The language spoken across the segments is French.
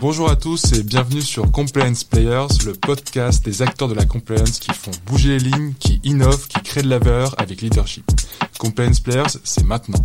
Bonjour à tous et bienvenue sur Compliance Players, le podcast des acteurs de la compliance qui font bouger les lignes, qui innovent, qui créent de la valeur avec leadership. Compliance Players, c'est maintenant.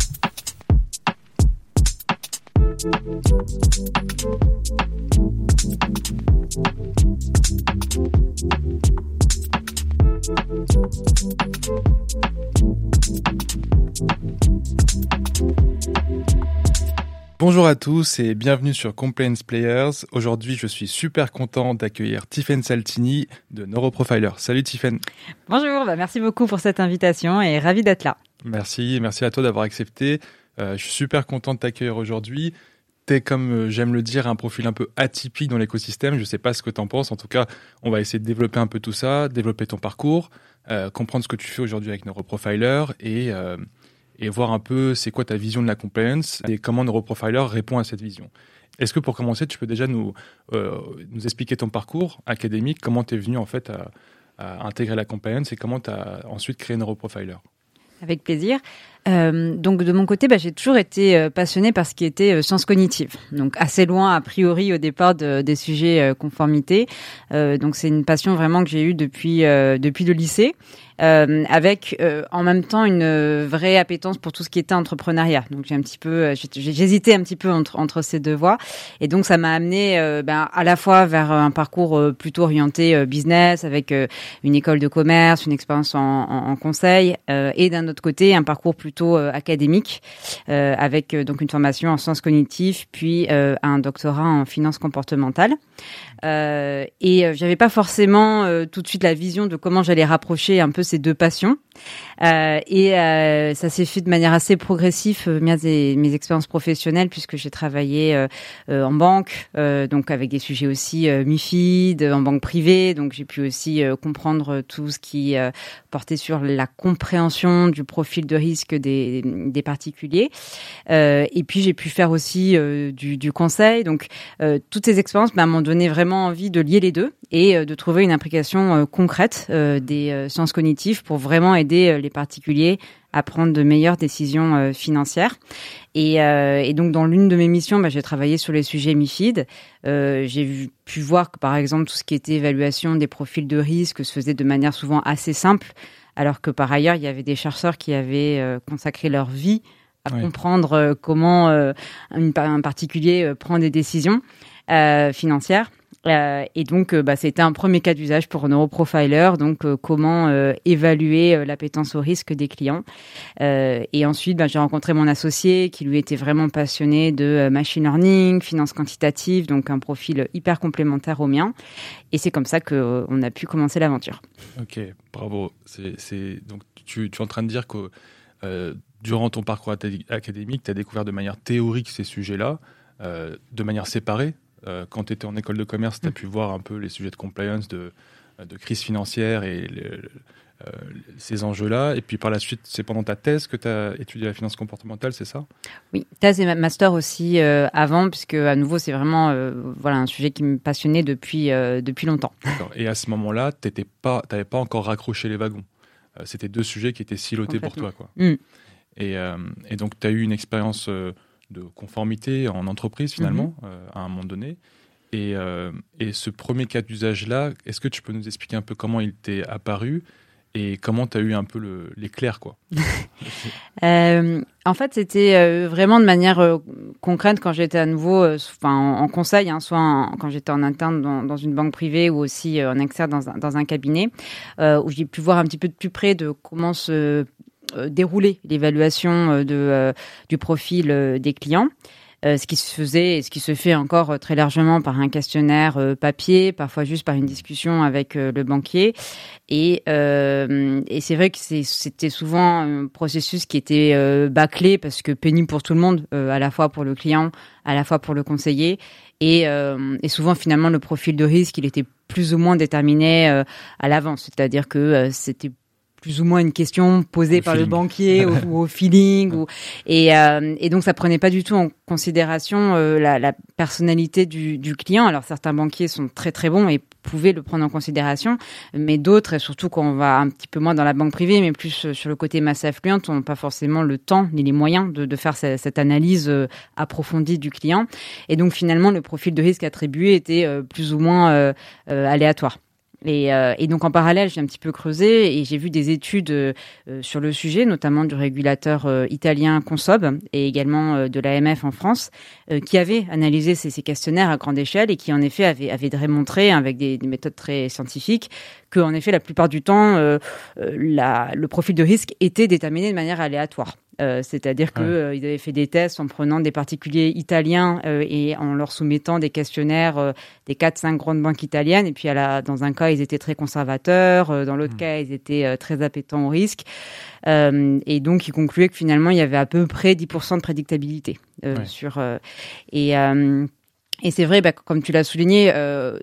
Bonjour à tous et bienvenue sur Compliance Players. Aujourd'hui, je suis super content d'accueillir Tiffen Saltini de Neuroprofiler. Salut Tiffen. Bonjour, bah merci beaucoup pour cette invitation et ravi d'être là. Merci, merci à toi d'avoir accepté. Euh, je suis super content de t'accueillir aujourd'hui. T'es, comme euh, j'aime le dire, un profil un peu atypique dans l'écosystème. Je ne sais pas ce que tu en penses. En tout cas, on va essayer de développer un peu tout ça, développer ton parcours, euh, comprendre ce que tu fais aujourd'hui avec Neuroprofiler et et voir un peu c'est quoi ta vision de la compliance et comment Neuroprofiler répond à cette vision. Est-ce que pour commencer, tu peux déjà nous, euh, nous expliquer ton parcours académique, comment tu es venu en fait à, intégrer la compliance et comment tu as ensuite créé Neuroprofiler avec plaisir. Euh, donc de mon côté, bah, j'ai toujours été euh, passionnée par ce qui était euh, sciences cognitives. Donc assez loin a priori au départ de, des sujets conformité. donc c'est une passion vraiment que j'ai eue depuis depuis le lycée. Avec en même temps une vraie appétence pour tout ce qui était entrepreneuriat. Donc j'ai un petit peu, j'hésitais un petit peu entre entre ces deux voies, et donc ça m'a amené ben, à la fois vers un parcours plutôt orienté business avec une école de commerce, une expérience en, en, en conseil, et d'un autre côté un parcours plutôt euh, académique, euh, avec euh, donc une formation en sciences cognitives, puis un doctorat en finance comportementale. et j'avais pas forcément tout de suite la vision de comment j'allais rapprocher un peu ces deux passions. Et ça s'est fait de manière assez progressive mes, expériences professionnelles puisque j'ai travaillé en banque, donc avec des sujets aussi MIFID, en banque privée, donc j'ai pu aussi comprendre tout ce qui portait sur la compréhension du profil de risque des, particuliers. et puis j'ai pu faire aussi du, du, conseil, donc toutes ces expériences bah, m'ont donné vraiment envie de lier les deux et de trouver une implication concrète des sciences cognitives pour vraiment aider les particuliers à prendre de meilleures décisions euh, financières. Et, euh, donc, dans l'une de mes missions, bah, j'ai travaillé sur les sujets MIFID. Euh, j'ai pu voir que, par exemple, tout ce qui était évaluation des profils de risque se faisait de manière souvent assez simple, alors que, par ailleurs, il y avait des chercheurs qui avaient euh, consacré leur vie à comprendre euh, comment un particulier prend des décisions financières. Euh, et donc, euh, bah, c'était un premier cas d'usage pour Neuroprofiler, donc euh, comment évaluer l'appétence au risque des clients. et ensuite, bah, j'ai rencontré mon associé qui lui était vraiment passionné de machine learning, finance quantitative, donc un profil hyper complémentaire au mien. Et c'est comme ça qu'on a pu commencer l'aventure. Ok, bravo. Donc tu, es en train de dire que durant ton parcours académique, tu as découvert de manière théorique ces sujets-là, de manière séparée euh, quand tu étais en école de commerce, tu as mm. pu voir un peu les sujets de compliance, de, de crise financière et euh, ces enjeux-là. Et puis par la suite, c'est pendant ta thèse que tu as étudié la finance comportementale, c'est ça? Oui, thèse et master aussi euh, avant, puisque à nouveau, c'est vraiment voilà, un sujet qui me passionnait depuis, depuis longtemps. Et à ce moment-là, tu n'avais pas, pas encore raccroché les wagons. C'était deux sujets qui étaient silotés pour toi. Quoi. Mm. Et, et, donc, tu as eu une expérience de conformité en entreprise finalement, mhm. euh, à un moment donné. Et, euh, et ce premier cas d'usage-là, est-ce que tu peux nous expliquer un peu comment il t'est apparu et comment tu as eu un peu l'éclair quoi? Euh, En fait, c'était vraiment de manière concrète quand j'étais à nouveau enfin, en, conseil, hein, soit quand j'étais en interne dans, dans, une banque privée ou aussi en externe dans un, dans un cabinet, où j'ai pu voir un petit peu de plus près de comment se dérouler l'évaluation euh, de, euh, du profil des clients. ce qui se faisait et ce qui se fait encore très largement par un questionnaire papier, parfois juste par une discussion avec le banquier. Et, et c'est vrai que c'était souvent un processus qui était bâclé parce que pénible pour tout le monde, à la fois pour le client, à la fois pour le conseiller. Et, et souvent finalement le profil de risque, il était plus ou moins déterminé à l'avance, c'est-à-dire que c'était plus ou moins une question posée par le banquier ou, au feeling ou et, euh, et donc ça prenait pas du tout en considération euh, la, la, personnalité du, du, client alors certains banquiers sont très très bons et pouvaient le prendre en considération, mais d'autres, et surtout quand on va un petit peu moins dans la banque privée, mais plus sur le côté masse affluente, n'ont pas forcément le temps ni les moyens de, de faire cette, cette analyse approfondie du client. Et donc finalement, le profil de risque attribué était plus ou moins aléatoire. Et, euh, et, donc en parallèle, j'ai un petit peu creusé et j'ai vu des études euh, sur le sujet, notamment du régulateur euh, italien Consob et également de l'AMF en France, qui avaient analysé ces, questionnaires à grande échelle et qui en effet avaient, avaient démontré avec des, méthodes très scientifiques que en effet la plupart du temps, la, le profil de risque était déterminé de manière aléatoire. Euh, c'est-à-dire qu'ils euh, avaient fait des tests en prenant des particuliers italiens euh, et en leur soumettant des questionnaires des 4-5 grandes banques italiennes. Et puis, à la, dans un cas, ils étaient très conservateurs, dans l'autre hmm. cas, ils étaient très appétents au risque. et donc, ils concluaient que finalement, il y avait à peu près 10% de prédictabilité sur. et et c'est vrai, bah, comme tu l'as souligné, euh,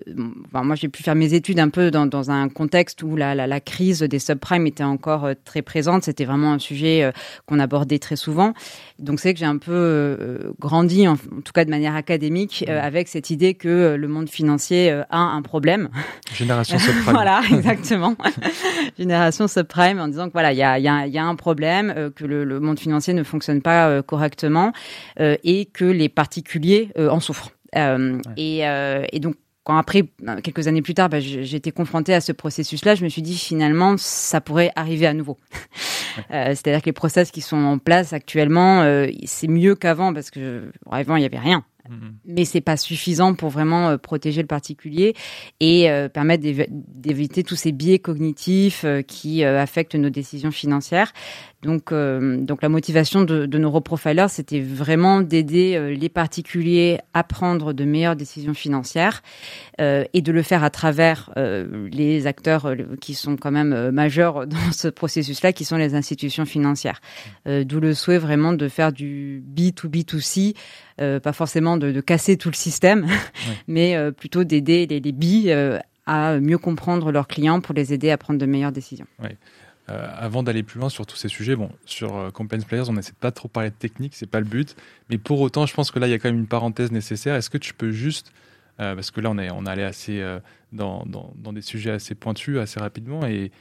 moi j'ai pu faire mes études un peu dans, dans un contexte où la, la, la, crise des subprimes était encore euh, très présente. C'était vraiment un sujet euh, qu'on abordait très souvent. Donc c'est que j'ai un peu euh, grandi, en, tout cas de manière académique, avec cette idée que le monde financier a un problème. Génération subprime. voilà, exactement. Génération subprime, en disant que voilà, il y a, y, a, y a, un problème, que le, le, monde financier ne fonctionne pas correctement et que les particuliers en souffrent. Euh, et, euh, et, donc, quand après, quelques années plus tard, bah, j'ai été confrontée à ce processus-là, je me suis dit finalement, ça pourrait arriver à nouveau. euh, C'est-à-dire que les process qui sont en place actuellement, euh, c'est mieux qu'avant parce que avant, il n'y avait rien. Mm-hmm. Mais c'est pas suffisant pour vraiment euh, protéger le particulier et euh, permettre d'éviter tous ces biais cognitifs euh, qui affectent nos décisions financières. Donc, donc la motivation de, de nos reprofilers, c'était vraiment d'aider les particuliers à prendre de meilleures décisions financières et de le faire à travers les acteurs qui sont quand même majeurs dans ce processus-là, qui sont les institutions financières. D'où le souhait vraiment de faire du B2B2C, pas forcément de, de casser tout le système, mais euh, plutôt d'aider les, les billes euh, à mieux comprendre leurs clients pour les aider à prendre de meilleures décisions. Euh, avant d'aller plus loin sur tous ces sujets, bon, sur Compliance Players, on n'essaie pas trop parler de technique, c'est pas le but, mais pour autant, je pense que là, il y a quand même une parenthèse nécessaire. Est-ce que tu peux juste, parce que là, on est, on allé assez dans, dans, dans, des sujets assez pointus, assez rapidement, et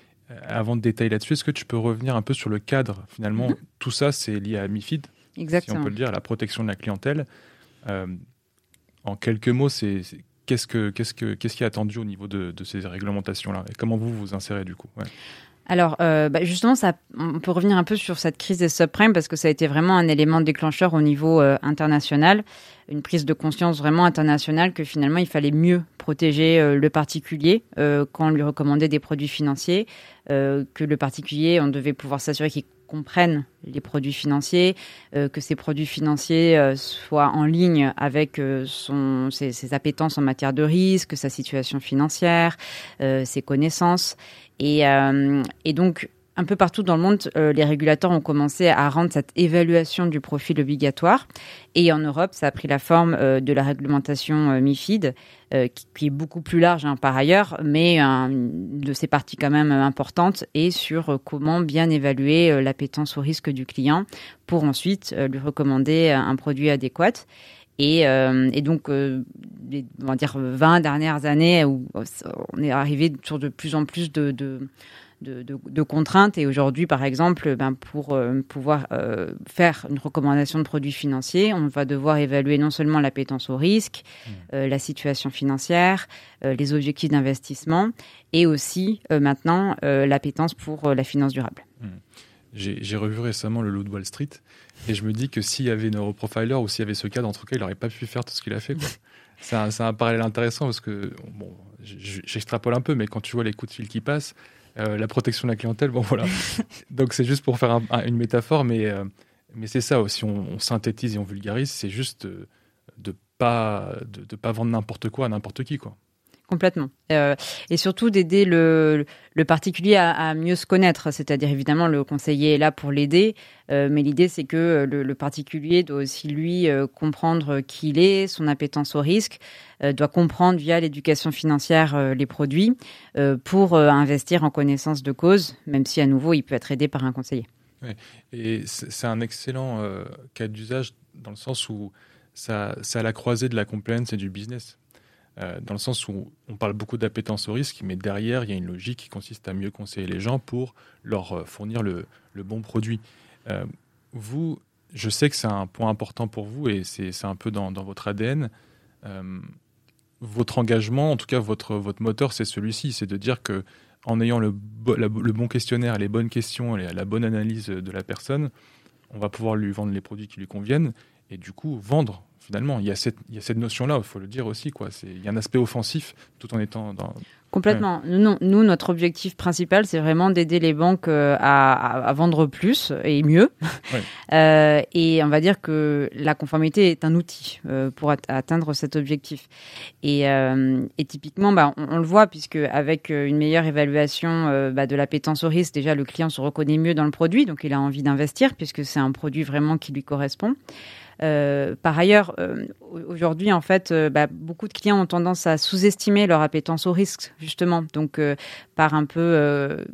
avant de détailler là-dessus, est-ce que tu peux revenir un peu sur le cadre? Finalement, tout ça, c'est lié à MIFID, Exactement. si on peut le dire, la protection de la clientèle. Euh, en quelques mots, c'est qu'est-ce que qu'est-ce que qu'est-ce qui est attendu au niveau de, de ces réglementations-là? Et comment vous vous insérez du coup? Ouais. Alors, euh, bah justement, ça, on peut revenir un peu sur cette crise des subprimes parce que ça a été vraiment un élément déclencheur au niveau euh, international, une prise de conscience vraiment internationale que finalement il fallait mieux protéger euh, le particulier quand on lui recommandait des produits financiers, que le particulier, on devait pouvoir s'assurer qu'il comprennent les produits financiers, que ces produits financiers soient en ligne avec ses, ses, appétences en matière de risque, sa situation financière, ses connaissances. Et, euh, et, donc, un peu partout dans le monde, les régulateurs ont commencé à rendre cette évaluation du profil obligatoire. Et en Europe, ça a pris la forme de la réglementation MIFID, euh, qui, est beaucoup plus large hein, par ailleurs, mais euh, de ses parties quand même importantes, et sur euh, comment bien évaluer euh, l'appétence au risque du client pour ensuite euh, lui recommander un produit adéquat. Et, et, donc, les, on va dire 20 dernières années où on est arrivé sur de plus en plus de, de de, de, de contraintes. Et aujourd'hui, par exemple, ben, pour euh, pouvoir euh, faire une recommandation de produits financiers, on va devoir évaluer non seulement l'appétence au risque, mmh. euh, la situation financière, euh, les objectifs d'investissement, et aussi euh, maintenant l'appétence pour la finance durable. Mmh. J'ai revu récemment le loup de Wall Street et je me dis que s'il y avait Neuroprofiler ou s'il y avait ce cadre, en tout cas, il n'aurait pas pu faire tout ce qu'il a fait. C'est un, un, parallèle intéressant parce que, bon, j'extrapole un peu, mais quand tu vois les coups de fil qui passent, euh, la protection de la clientèle, bon voilà. Donc c'est juste pour faire un, un, une métaphore, mais, euh, mais c'est ça aussi, on, on, synthétise et on vulgarise, c'est juste de, de pas de, de, pas vendre n'importe quoi à n'importe qui quoi complètement. Euh, et surtout d'aider le, particulier à, mieux se connaître. C'est-à-dire, évidemment, le conseiller est là pour l'aider, euh, mais l'idée, c'est que le, le, particulier doit aussi, lui, euh, comprendre qui il est, son appétence au risque, euh, doit comprendre via l'éducation financière euh, les produits euh, pour investir en connaissance de cause, même si, à nouveau, il peut être aidé par un conseiller. Et c'est un excellent cas d'usage dans le sens où ça, c'est à la croisée de la compliance et du business. Dans le sens où on parle beaucoup d'appétence au risque, mais derrière, il y a une logique qui consiste à mieux conseiller les gens pour leur fournir le, bon produit. vous, je sais que c'est un point important pour vous et c'est un peu dans, votre ADN votre engagement, en tout cas votre, moteur, c'est celui-ci, c'est de dire que en ayant le, bon questionnaire, les bonnes questions, et la bonne analyse de la personne, on va pouvoir lui vendre les produits qui lui conviennent et du coup vendre finalement. Il y a cette, il y a cette notion-là, il faut le dire aussi. Quoi. Il y a un aspect offensif tout en étant dans, Complètement. Nous, nous, notre objectif principal, c'est vraiment d'aider les banques euh, à, à, vendre plus et mieux. euh, et on va dire que la conformité est un outil euh, pour atteindre cet objectif. Et, et typiquement, bah, on, le voit puisque avec une meilleure évaluation bah, de l'appétence au risque, déjà le client se reconnaît mieux dans le produit, donc il a envie d'investir puisque c'est un produit vraiment qui lui correspond. Euh, par ailleurs, euh, aujourd'hui, en fait, euh, bah, beaucoup de clients ont tendance à sous-estimer leur appétence au risque, justement. Donc, par un peu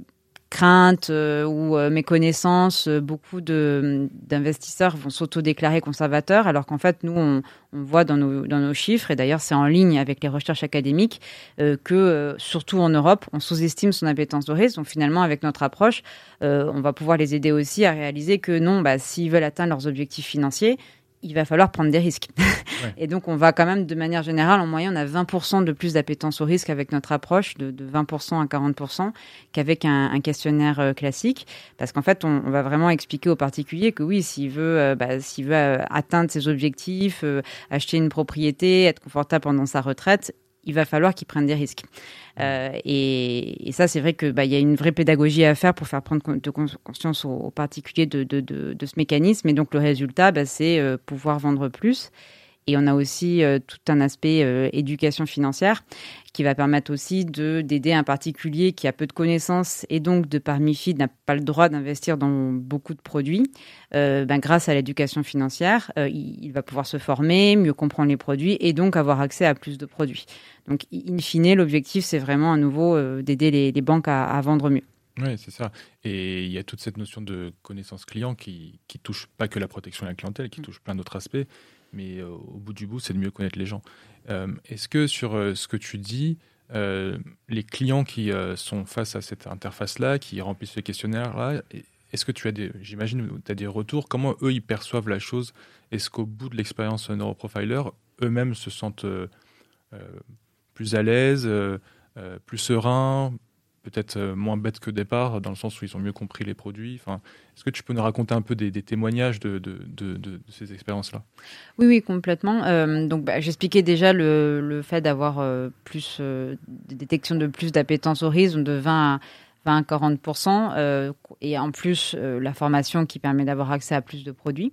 crainte ou méconnaissance, beaucoup d'investisseurs vont s'auto-déclarer conservateurs, alors qu'en fait, nous, on, on, voit dans nos, dans nos chiffres, et d'ailleurs c'est en ligne avec les recherches académiques, que surtout en Europe, on sous-estime son appétence au risque. Donc finalement, avec notre approche, on va pouvoir les aider aussi à réaliser que non, bah, s'ils veulent atteindre leurs objectifs financiers, il va falloir prendre des risques. Et donc, on va quand même, de manière générale, en moyenne, on a 20% de plus d'appétence au risque avec notre approche, de, 20% à 40%, qu'avec un, questionnaire euh, classique. Parce qu'en fait, on, va vraiment expliquer au particulier que oui, s'il veut, euh, bah, s'il veut euh, atteindre ses objectifs, acheter une propriété, être confortable pendant sa retraite, il va falloir qu'ils prennent des risques. Euh, et, et, ça, c'est vrai que bah, y a une vraie pédagogie à faire pour faire prendre de conscience aux, particuliers de, de, de, de, ce mécanisme. Et donc le résultat, bah, c'est euh, pouvoir vendre plus. Et on a aussi euh, tout un aspect euh, éducation financière qui va permettre aussi de d'aider un particulier qui a peu de connaissances et donc de par MIFID n'a pas le droit d'investir dans beaucoup de produits. Euh, ben, grâce à l'éducation financière, euh, il, il, va pouvoir se former, mieux comprendre les produits et donc avoir accès à plus de produits. Donc, in fine, l'objectif, c'est vraiment à nouveau euh, d'aider les, les, banques à, à vendre mieux. Oui, c'est ça. Et il y a toute cette notion de connaissance client qui, qui touche pas que la protection de la clientèle, qui mm. touche plein d'autres aspects mais euh, au bout du bout, c'est de mieux connaître les gens. Euh, est-ce que sur euh, ce que tu dis, les clients qui sont face à cette interface-là, qui remplissent ce questionnaire-là, est-ce que tu as des, j'imagine, tu des retours? Comment eux ils perçoivent la chose? Est-ce qu'au bout de l'expérience neuroprofiler, eux-mêmes se sentent plus à l'aise, plus sereins, peut-être euh, moins bêtes que départ, dans le sens où ils ont mieux compris les produits. Enfin, Est-ce que tu peux nous raconter un peu des, témoignages de, ces expériences-là? Oui, oui, complètement. Euh, donc, bah, j'expliquais déjà le, fait d'avoir euh, plus euh, des détections de plus d'appétence au risque, de 20 à 20 40% euh, et en plus la formation qui permet d'avoir accès à plus de produits.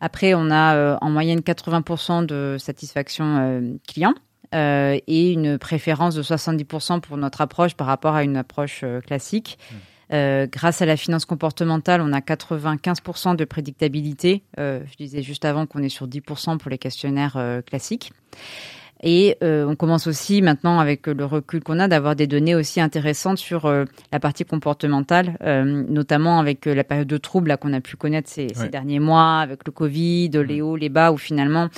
Après, on a en moyenne 80% de satisfaction client euh, et une préférence de 70% pour notre approche par rapport à une approche euh, classique. Mmh. Euh, grâce à la finance comportementale, on a 95% de prédictabilité. Je disais juste avant qu'on est sur 10% pour les questionnaires classiques. Et euh, on commence aussi maintenant, avec le recul qu'on a, d'avoir des données aussi intéressantes sur euh, la partie comportementale, euh, notamment avec la période de trouble qu'on a pu connaître ces, ouais. ces, derniers mois, avec le Covid, les hauts, les bas, où finalement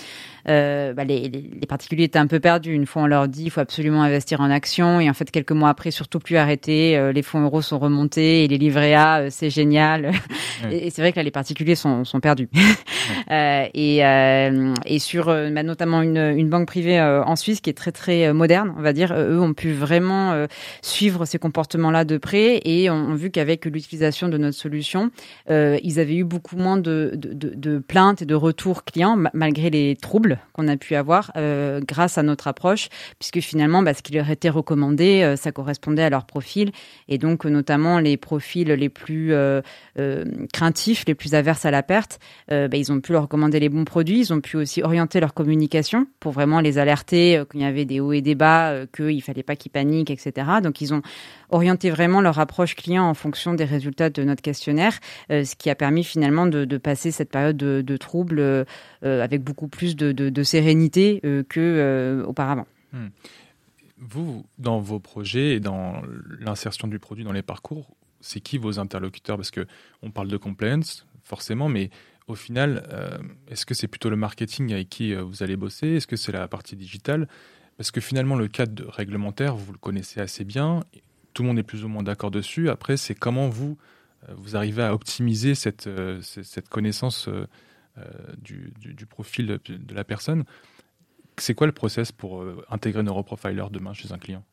euh, bah, les, les, particuliers étaient un peu perdus. Une fois, on leur dit il faut absolument investir en actions, et en fait, quelques mois après, surtout plus arrêter. Euh, les fonds euros sont remontés et les livrets A, euh, c'est génial. Ouais. Et, et c'est vrai que là, les particuliers sont, sont perdus. Ouais. et, et sur bah, notamment une, une banque privée en Suisse qui est très très moderne, on va dire, eux ont pu vraiment suivre ces comportements-là de près et ont, vu qu'avec l'utilisation de notre solution, ils avaient eu beaucoup moins de, plaintes et de retours clients malgré les troubles qu'on a pu avoir euh, grâce à notre approche, puisque finalement, bah, ce qui leur était recommandé, euh, ça correspondait à leur profil, et donc notamment les profils les plus euh, euh craintifs, les plus averses à la perte, euh, bah, ils ont pu leur recommander les bons produits, ils ont pu aussi orienter leur communication pour vraiment les alerter euh, qu'il y avait des hauts et des bas, qu'il fallait pas qu'ils paniquent, etc. Donc ils ont orienté vraiment leur approche client en fonction des résultats de notre questionnaire, ce qui a permis finalement de, passer cette période de, de trouble avec beaucoup plus de, sérénité euh, que euh, auparavant. Hmm. Vous, dans vos projets et dans l'insertion du produit dans les parcours, c'est qui vos interlocuteurs? Parce que on parle de compliance, forcément, mais au final, euh, est-ce que c'est plutôt le marketing avec qui euh, vous allez bosser? Est-ce que c'est la partie digitale? Parce que finalement, le cadre réglementaire, vous le connaissez assez bien. Tout le monde est plus ou moins d'accord dessus. Après, c'est comment vous, euh, vous arrivez à optimiser cette, cette connaissance du, du, profil de la personne. C'est quoi le process pour intégrer Neuroprofiler demain chez un client?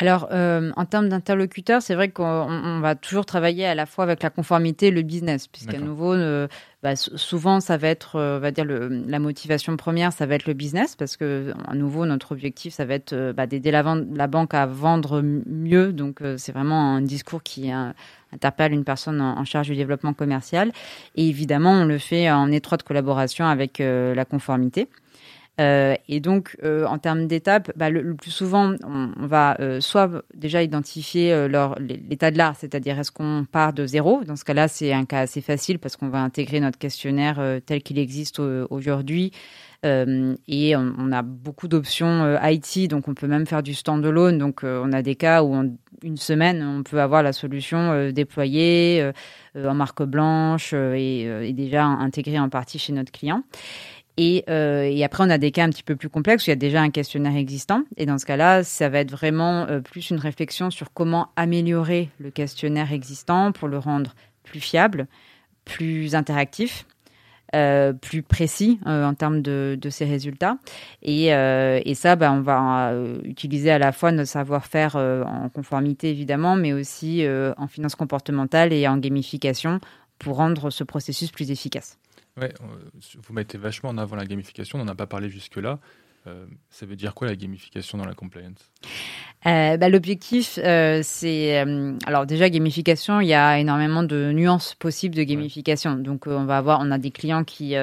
Alors, euh, en termes d'interlocuteurs, c'est vrai qu'on va toujours travailler à la fois avec la conformité et le business, puisqu'à nouveau, euh, bah, souvent, ça va être, euh, va dire, le, la motivation première, ça va être le business, parce que, à nouveau, notre objectif, ça va être bah, d'aider la, la, banque à vendre mieux. Donc, c'est vraiment un discours qui interpelle une personne en, charge du développement commercial. Et évidemment, on le fait en étroite collaboration avec la conformité. Euh, et donc, euh, en termes d'étapes, bah, le, plus souvent, on, va euh, soit déjà identifier l'état de l'art, c'est-à-dire est-ce qu'on part de zéro. Dans ce cas-là, c'est un cas assez facile parce qu'on va intégrer notre questionnaire tel qu'il existe aujourd'hui. et on, a beaucoup d'options IT, donc on peut même faire du standalone. Donc, on a des cas où en une semaine, on peut avoir la solution déployée en marque blanche et, et déjà intégrée en partie chez notre client. Euh, et, après, on a des cas un petit peu plus complexes où il y a déjà un questionnaire existant. Et dans ce cas-là, ça va être vraiment euh, plus une réflexion sur comment améliorer le questionnaire existant pour le rendre plus fiable, plus interactif. Euh, plus précis en termes de, ses résultats. Et, ça, ben, on va utiliser à la fois notre savoir-faire en conformité, évidemment, mais aussi en finance comportementale et en gamification pour rendre ce processus plus efficace. Ouais, vous mettez vachement en avant la gamification, on n'en a pas parlé jusque-là. Euh, ça veut dire quoi la gamification dans la compliance? Euh, bah, L'objectif, euh, c'est alors déjà gamification. Il y a énormément de nuances possibles de gamification. Donc, on va avoir, on a des clients qui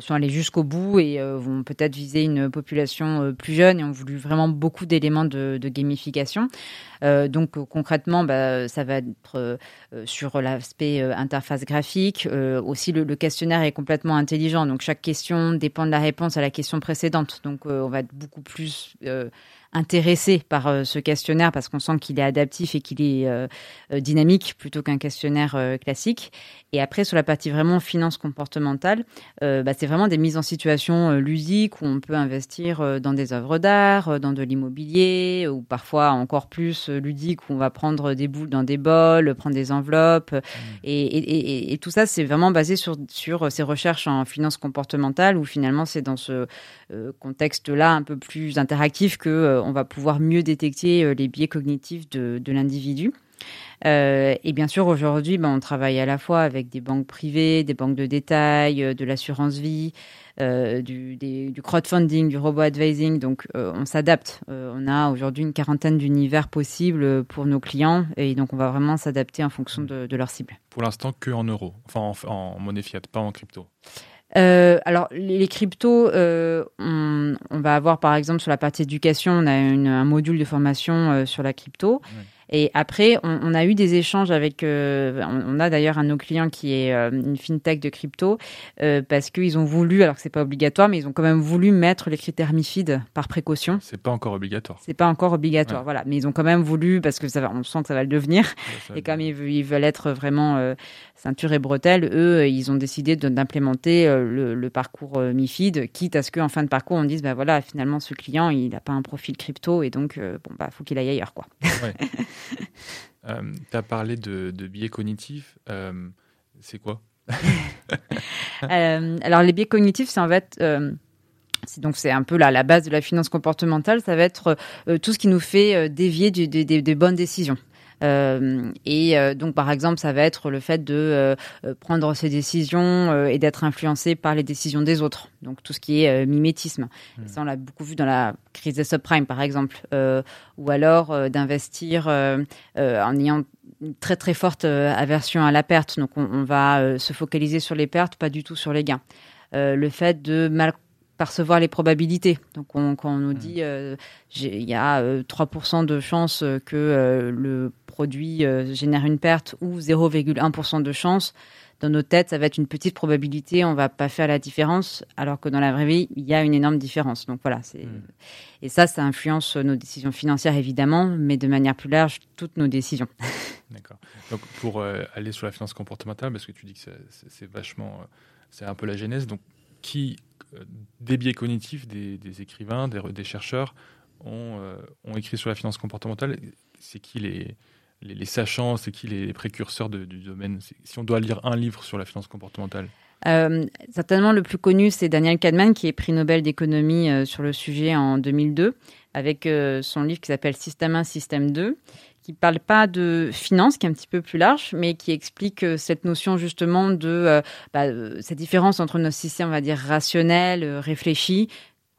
sont allés jusqu'au bout et vont peut-être viser une population plus jeune et ont voulu vraiment beaucoup d'éléments de, gamification. donc, concrètement, bah, ça va être sur l'aspect interface graphique. aussi, le, questionnaire est complètement intelligent. Donc, chaque question dépend de la réponse à la question précédente. Donc, on va être beaucoup plus euh, intéressé par euh, ce questionnaire parce qu'on sent qu'il est adaptif et qu'il est euh, dynamique plutôt qu'un questionnaire classique. Et après, sur la partie vraiment finance comportementale, bah, c'est vraiment des mises en situation ludiques où on peut investir dans des œuvres d'art, dans de l'immobilier, ou parfois encore plus ludique où on va prendre des boules dans des bols, prendre des enveloppes. Mmh. Et, et, tout ça, c'est vraiment basé sur, sur ces recherches en finance comportementale où finalement, c'est dans ce contexte-là un peu plus interactif que euh, on va pouvoir mieux détecter euh, les biais cognitifs de, l'individu. Euh, et bien sûr, aujourd'hui, ben, on travaille à la fois avec des banques privées, des banques de détail, de l'assurance vie, du, crowdfunding, du robot advising. Donc, on s'adapte. on a aujourd'hui une quarantaine d'univers possibles pour nos clients et donc on va vraiment s'adapter en fonction de, leur cible. Pour l'instant, que en euros, enfin en, en monnaie fiat, pas en crypto. Euh, alors les, cryptos, euh, on, va avoir par exemple sur la partie éducation, on a un module de formation euh, sur la crypto. Et après, on, a eu des échanges avec. Euh, on, a d'ailleurs un de nos clients qui est euh, une fintech de crypto euh, parce qu'ils ont voulu, alors que c'est pas obligatoire, mais ils ont quand même voulu mettre les critères MIFID par précaution. C'est pas encore obligatoire. C'est pas encore obligatoire, voilà. Mais ils ont quand même voulu parce que ça on sent que ça va le devenir. et comme ils, veulent être vraiment ceinture et bretelle, eux, ils ont décidé d'implémenter le, parcours MIFID, quitte à ce qu'en fin de parcours on dise, bah voilà, finalement ce client il n'a pas un profil crypto et donc bon bah faut qu'il aille ailleurs quoi. Ouais. Euh, tu as parlé de, biais cognitifs. Euh, c'est quoi euh, Alors, les biais cognitifs, c'est en fait. donc un peu la base de la finance comportementale, ça va être tout ce qui nous fait dévier des bonnes décisions. Euh, et euh, donc, par exemple, ça va être le fait de euh, prendre ses décisions et d'être influencé par les décisions des autres. Donc, tout ce qui est mimétisme. Hmm. ça, on l'a beaucoup vu dans la crise des subprimes, par exemple. ou alors d'investir en ayant une très très forte aversion à la perte. Donc, on, on va se focaliser sur les pertes, pas du tout sur les gains. le fait de mal percevoir les probabilités. Donc, quand on nous hmm. dit euh, il y a 3% de chance que le produit euh, génère une perte ou 0,1% de chance, dans nos têtes, ça va être une petite probabilité, on va pas faire la différence, alors que dans la vraie vie, il y a une énorme différence. Donc voilà, c'est hmm. et ça, ça influence nos décisions financières évidemment, mais de manière plus large, toutes nos décisions. D'accord. Donc pour euh, aller sur la finance comportementale, parce que tu dis que c'est vachement, euh, c'est un peu la genèse. Donc qui des biais cognitifs des, écrivains, des, chercheurs ont, ont écrit sur la finance comportementale. C'est qui les, les, sachants, c'est qui les précurseurs du domaine? Si on doit lire un livre sur la finance comportementale euh, certainement le plus connu, c'est Daniel Kahneman, qui est prix Nobel d'économie euh, sur le sujet en 2002, avec euh, son livre qui s'appelle Système 1, Système 2, qui ne parle pas de finance, qui est un petit peu plus large, mais qui explique cette notion justement de bah, cette différence entre nos systèmes, on va dire, rationnels, réfléchis,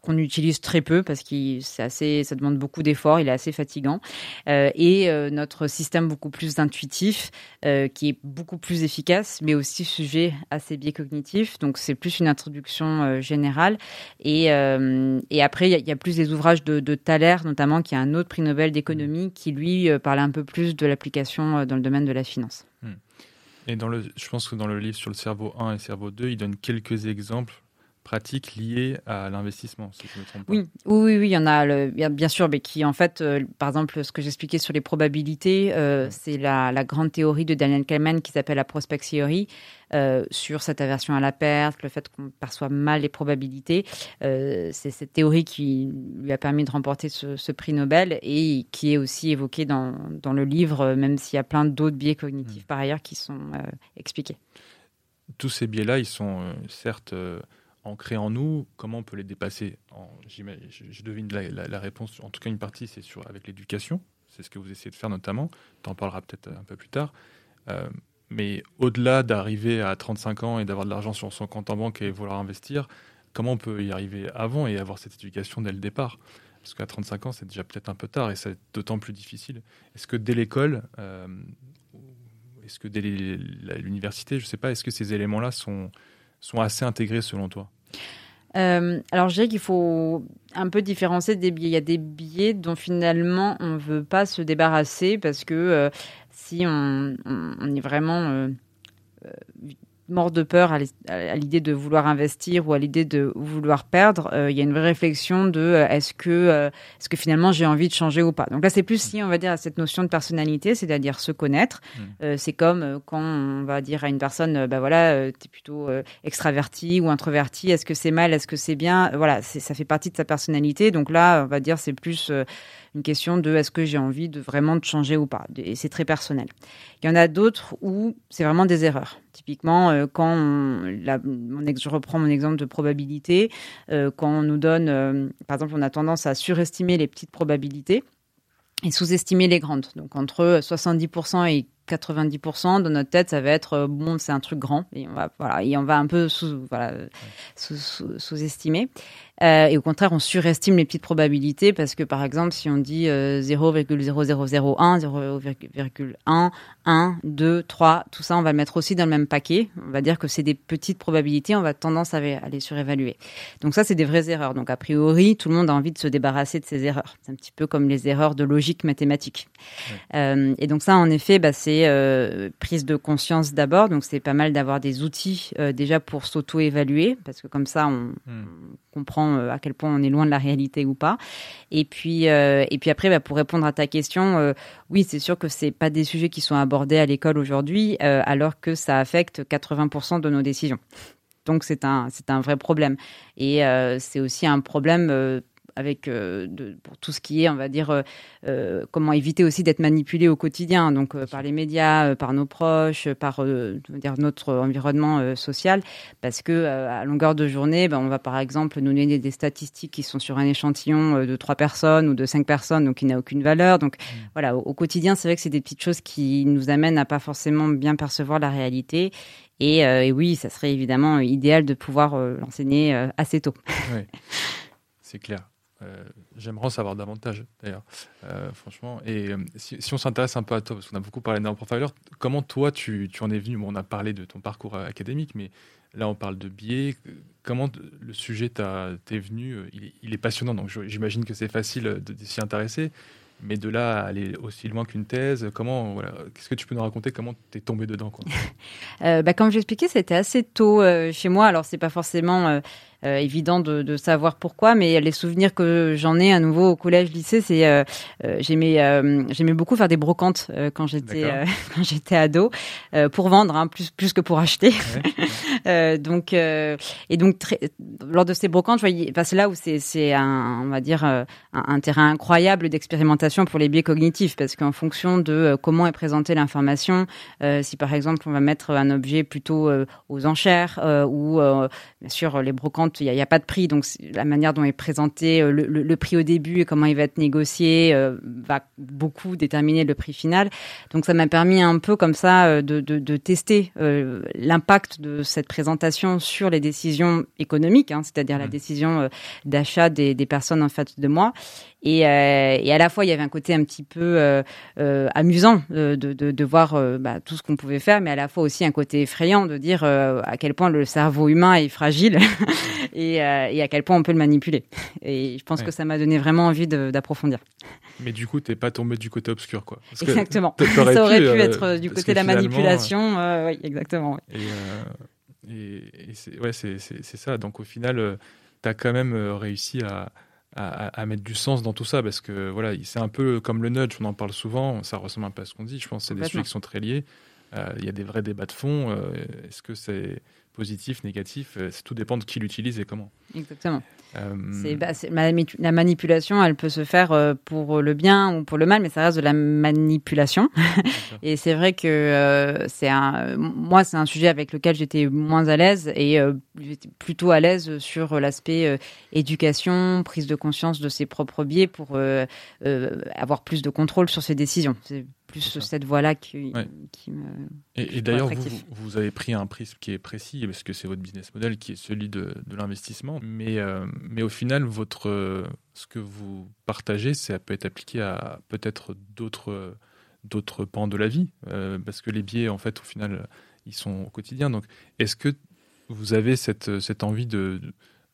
qu'on utilise très peu parce que c'est assez, ça demande beaucoup d'efforts, il est assez fatigant, euh, et euh, notre système beaucoup plus intuitif, euh, qui est beaucoup plus efficace, mais aussi sujet à ces biais cognitifs. Donc c'est plus une introduction générale. Et, et après, il y, a plus des ouvrages de, de Thaler, notamment, qui a un autre prix Nobel d'économie, qui lui parle un peu plus de l'application dans le domaine de la finance. Hmm. Et dans le, je pense que dans le livre sur le cerveau 1 et le cerveau 2, il donne quelques exemples pratiques liées à l'investissement, si je me trompe pas. Oui, oui, oui, il y en a, le, bien sûr, mais qui en fait, euh, par exemple, ce que j'expliquais sur les probabilités, euh, c'est la, la, grande théorie de Daniel Kahneman qui s'appelle la prospect theory. Euh, sur cette aversion à la perte, le fait qu'on perçoit mal les probabilités. c'est cette théorie qui lui a permis de remporter ce, ce, prix Nobel et qui est aussi évoquée dans, dans le livre, même s'il y a plein d'autres biais cognitifs mmh. par ailleurs qui sont expliqués. Tous ces biais-là, ils sont certes ancrés en nous, comment on peut les dépasser je, devine la, réponse, en tout cas une partie, c'est sur avec l'éducation. C'est ce que vous essayez de faire notamment. Tu en parleras peut-être un peu plus tard. Euh, mais au-delà d'arriver à 35 ans et d'avoir de l'argent sur son compte en banque et vouloir investir, comment on peut y arriver avant et avoir cette éducation dès le départ? Parce qu'à 35 ans, c'est déjà peut-être un peu tard et c'est d'autant plus difficile. Est-ce que dès l'école, euh, est-ce que dès l'université, je ne sais pas, est-ce que ces éléments-là sont, sont assez intégrés selon toi? Euh, alors, je dirais qu'il faut un peu différencier des billets. Il y a des billets dont finalement on ne veut pas se débarrasser parce que euh, si on, est vraiment euh, mort de peur à l'idée de vouloir investir ou à l'idée de vouloir perdre, euh, il y a une vraie réflexion de euh, est-ce que euh, est-ce que finalement j'ai envie de changer ou pas? Donc là c'est plus si on va dire à cette notion de personnalité, c'est-à-dire se connaître. Mm. c'est comme quand on va dire à une personne bah voilà, tu es plutôt extraverti ou introverti, est-ce que c'est mal, est-ce que c'est bien? Voilà, ça fait partie de sa personnalité. Donc là, on va dire c'est plus une question de est-ce que j'ai envie de vraiment de changer ou pas. Et c'est très personnel. Il y en a d'autres où c'est vraiment des erreurs. Typiquement, euh, quand je reprends mon exemple de probabilité, euh, quand on nous donne, euh, par exemple, on a tendance à surestimer les petites probabilités et sous-estimer les grandes. Donc entre 70% et 90% dans notre tête, ça va être bon, c'est un truc grand et on va voilà et on va un peu sous voilà sous-estimer. Euh, et au contraire, on surestime les petites probabilités parce que, par exemple, si on dit 0,0001, 0,1, 1, 2, 3, tout ça, on va le mettre aussi dans le même paquet. On va dire que c'est des petites probabilités, on va tendance à les surévaluer. Donc ça, c'est des vraies erreurs. Donc a priori, tout le monde a envie de se débarrasser de ces erreurs. C'est un petit peu comme les erreurs de logique mathématique. Euh, et donc ça, en effet, bah, c'est euh, prise de conscience d'abord. Donc c'est pas mal d'avoir des outils euh, déjà pour s'auto-évaluer parce que comme ça, on, hmm. comprend euh, à quel point on est loin de la réalité ou pas. Et puis, et puis après, bah, pour répondre à ta question, oui, c'est sûr que c'est pas des sujets qui sont abordés à l'école aujourd'hui, alors que ça affecte 80% de nos décisions. Donc c'est un, c'est un vrai problème. Et c'est aussi un problème avec euh, de, pour tout ce qui est, on va dire, euh, euh, comment éviter aussi d'être manipulé au quotidien, donc par les médias, par nos proches, par dire notre environnement social, parce que à longueur de journée, ben, on va par exemple nous donner des statistiques qui sont sur un échantillon de trois personnes ou de cinq personnes, donc qui n'a aucune valeur. Donc mmh. voilà, au, quotidien, c'est vrai que c'est des petites choses qui nous amènent à pas forcément bien percevoir la réalité. Et, et, oui, ça serait évidemment idéal de pouvoir l'enseigner assez tôt. Oui, c'est clair. Euh, j'aimerais en savoir davantage, d'ailleurs, euh, franchement. Et euh, si, on s'intéresse un peu à toi, parce qu'on a beaucoup parlé d'un profiler, comment toi, tu, en es venu? Bon, On a parlé de ton parcours académique, mais là, on parle de biais. Comment le sujet t'est venu? Il est, passionnant, donc j'imagine que c'est facile de, de s'y intéresser. Mais de là à aller aussi loin qu'une thèse, comment, voilà, qu'est-ce que tu peux nous raconter? Comment tu es tombé dedans quoi? Euh, bah, Comme j'expliquais, c'était assez tôt euh, chez moi. Alors, c'est pas forcément euh, euh, évident de, de, savoir pourquoi, mais les souvenirs que j'en ai à nouveau au collège, lycée, c'est j'aimais j'aimais beaucoup faire des brocantes quand j'étais quand j'étais ado pour vendre, hein, plus plus que pour acheter. Donc et donc lors de ces brocantes, c'est là où c'est un on va dire un, un terrain incroyable d'expérimentation pour les biais cognitifs parce qu'en fonction de comment est présentée l'information, si par exemple on va mettre un objet plutôt aux enchères ou bien sûr les brocantes, il n'y a, pas de prix, donc la manière dont est présenté le, prix au début et comment il va être négocié va beaucoup déterminer le prix final. Donc ça m'a permis un peu comme ça euh, de, de, tester euh, l'impact de cette présentation sur les décisions économiques, hein, c'est-à-dire la décision euh, d'achat des, des, personnes en fait de moi. Et, euh, et, à la fois, il y avait un côté un petit peu euh, amusant de, de, de voir bah, tout ce qu'on pouvait faire, mais à la fois aussi un côté effrayant de dire à quel point le cerveau humain est fragile et, et, à quel point on peut le manipuler. Et je pense que ça m'a donné vraiment envie d'approfondir. Mais du coup, t'es pas tombé du côté obscur, quoi. exactement. ça aurait pu, être du côté de la manipulation. oui, exactement. Et, et, et c'est ouais, ça. Donc au final, tu as quand même réussi à à, mettre du sens dans tout ça parce que voilà, c'est un peu comme le nudge, on en parle souvent, ça ressemble un peu à ce qu'on dit. Je pense que c'est des sujets qui sont très liés. Euh, il y a des vrais débats de fond. Euh, est-ce que c'est positif, négatif? Euh, Tout dépend de qui l'utilise et comment. Exactement. Euh, bah, la manipulation, elle peut se faire euh, pour le bien ou pour le mal, mais ça reste de la manipulation. et c'est vrai que euh, c'est un, moi, c'est un sujet avec lequel j'étais moins à l'aise et j'étais plutôt à l'aise sur l'aspect éducation, prise de conscience de ses propres biais pour avoir plus de contrôle sur ses décisions. C'est plus cette voie-là qui, qui, me. Et, d'ailleurs, vous, vous, avez pris un prisme qui est précis, parce que c'est votre business model qui est celui de, de l'investissement. Mais, euh, mais au final, votre, ce que vous partagez, ça peut être appliqué à peut-être d'autres, d'autres pans de la vie, euh, parce que les biais, en fait, au final, ils sont au quotidien. Donc, est-ce que vous avez cette, cette envie de,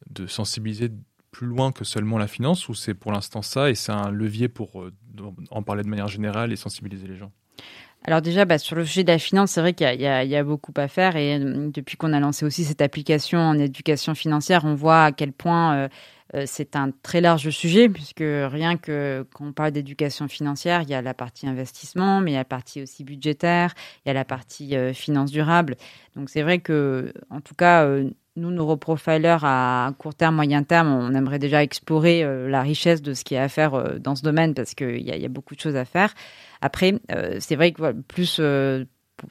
de sensibiliser plus loin que seulement la finance ou c'est pour l'instant ça et c'est un levier pour euh, en parler de manière générale et sensibiliser les gens? Alors déjà, bah, sur le sujet de la finance, c'est vrai qu'il y, a beaucoup à faire et euh, depuis qu'on a lancé aussi cette application en éducation financière, on voit à quel point euh, c'est un très large sujet puisque rien que quand on parle d'éducation financière, il y a la partie investissement, mais il y a la partie aussi budgétaire, il y a la partie finance durable. Donc c'est vrai que, en tout cas, nous, neuroprofilers, à court terme, moyen terme, on aimerait déjà explorer euh, la richesse de ce qu'il y a à faire euh, dans ce domaine parce qu'il y, a beaucoup de choses à faire. Après, euh, c'est vrai que plus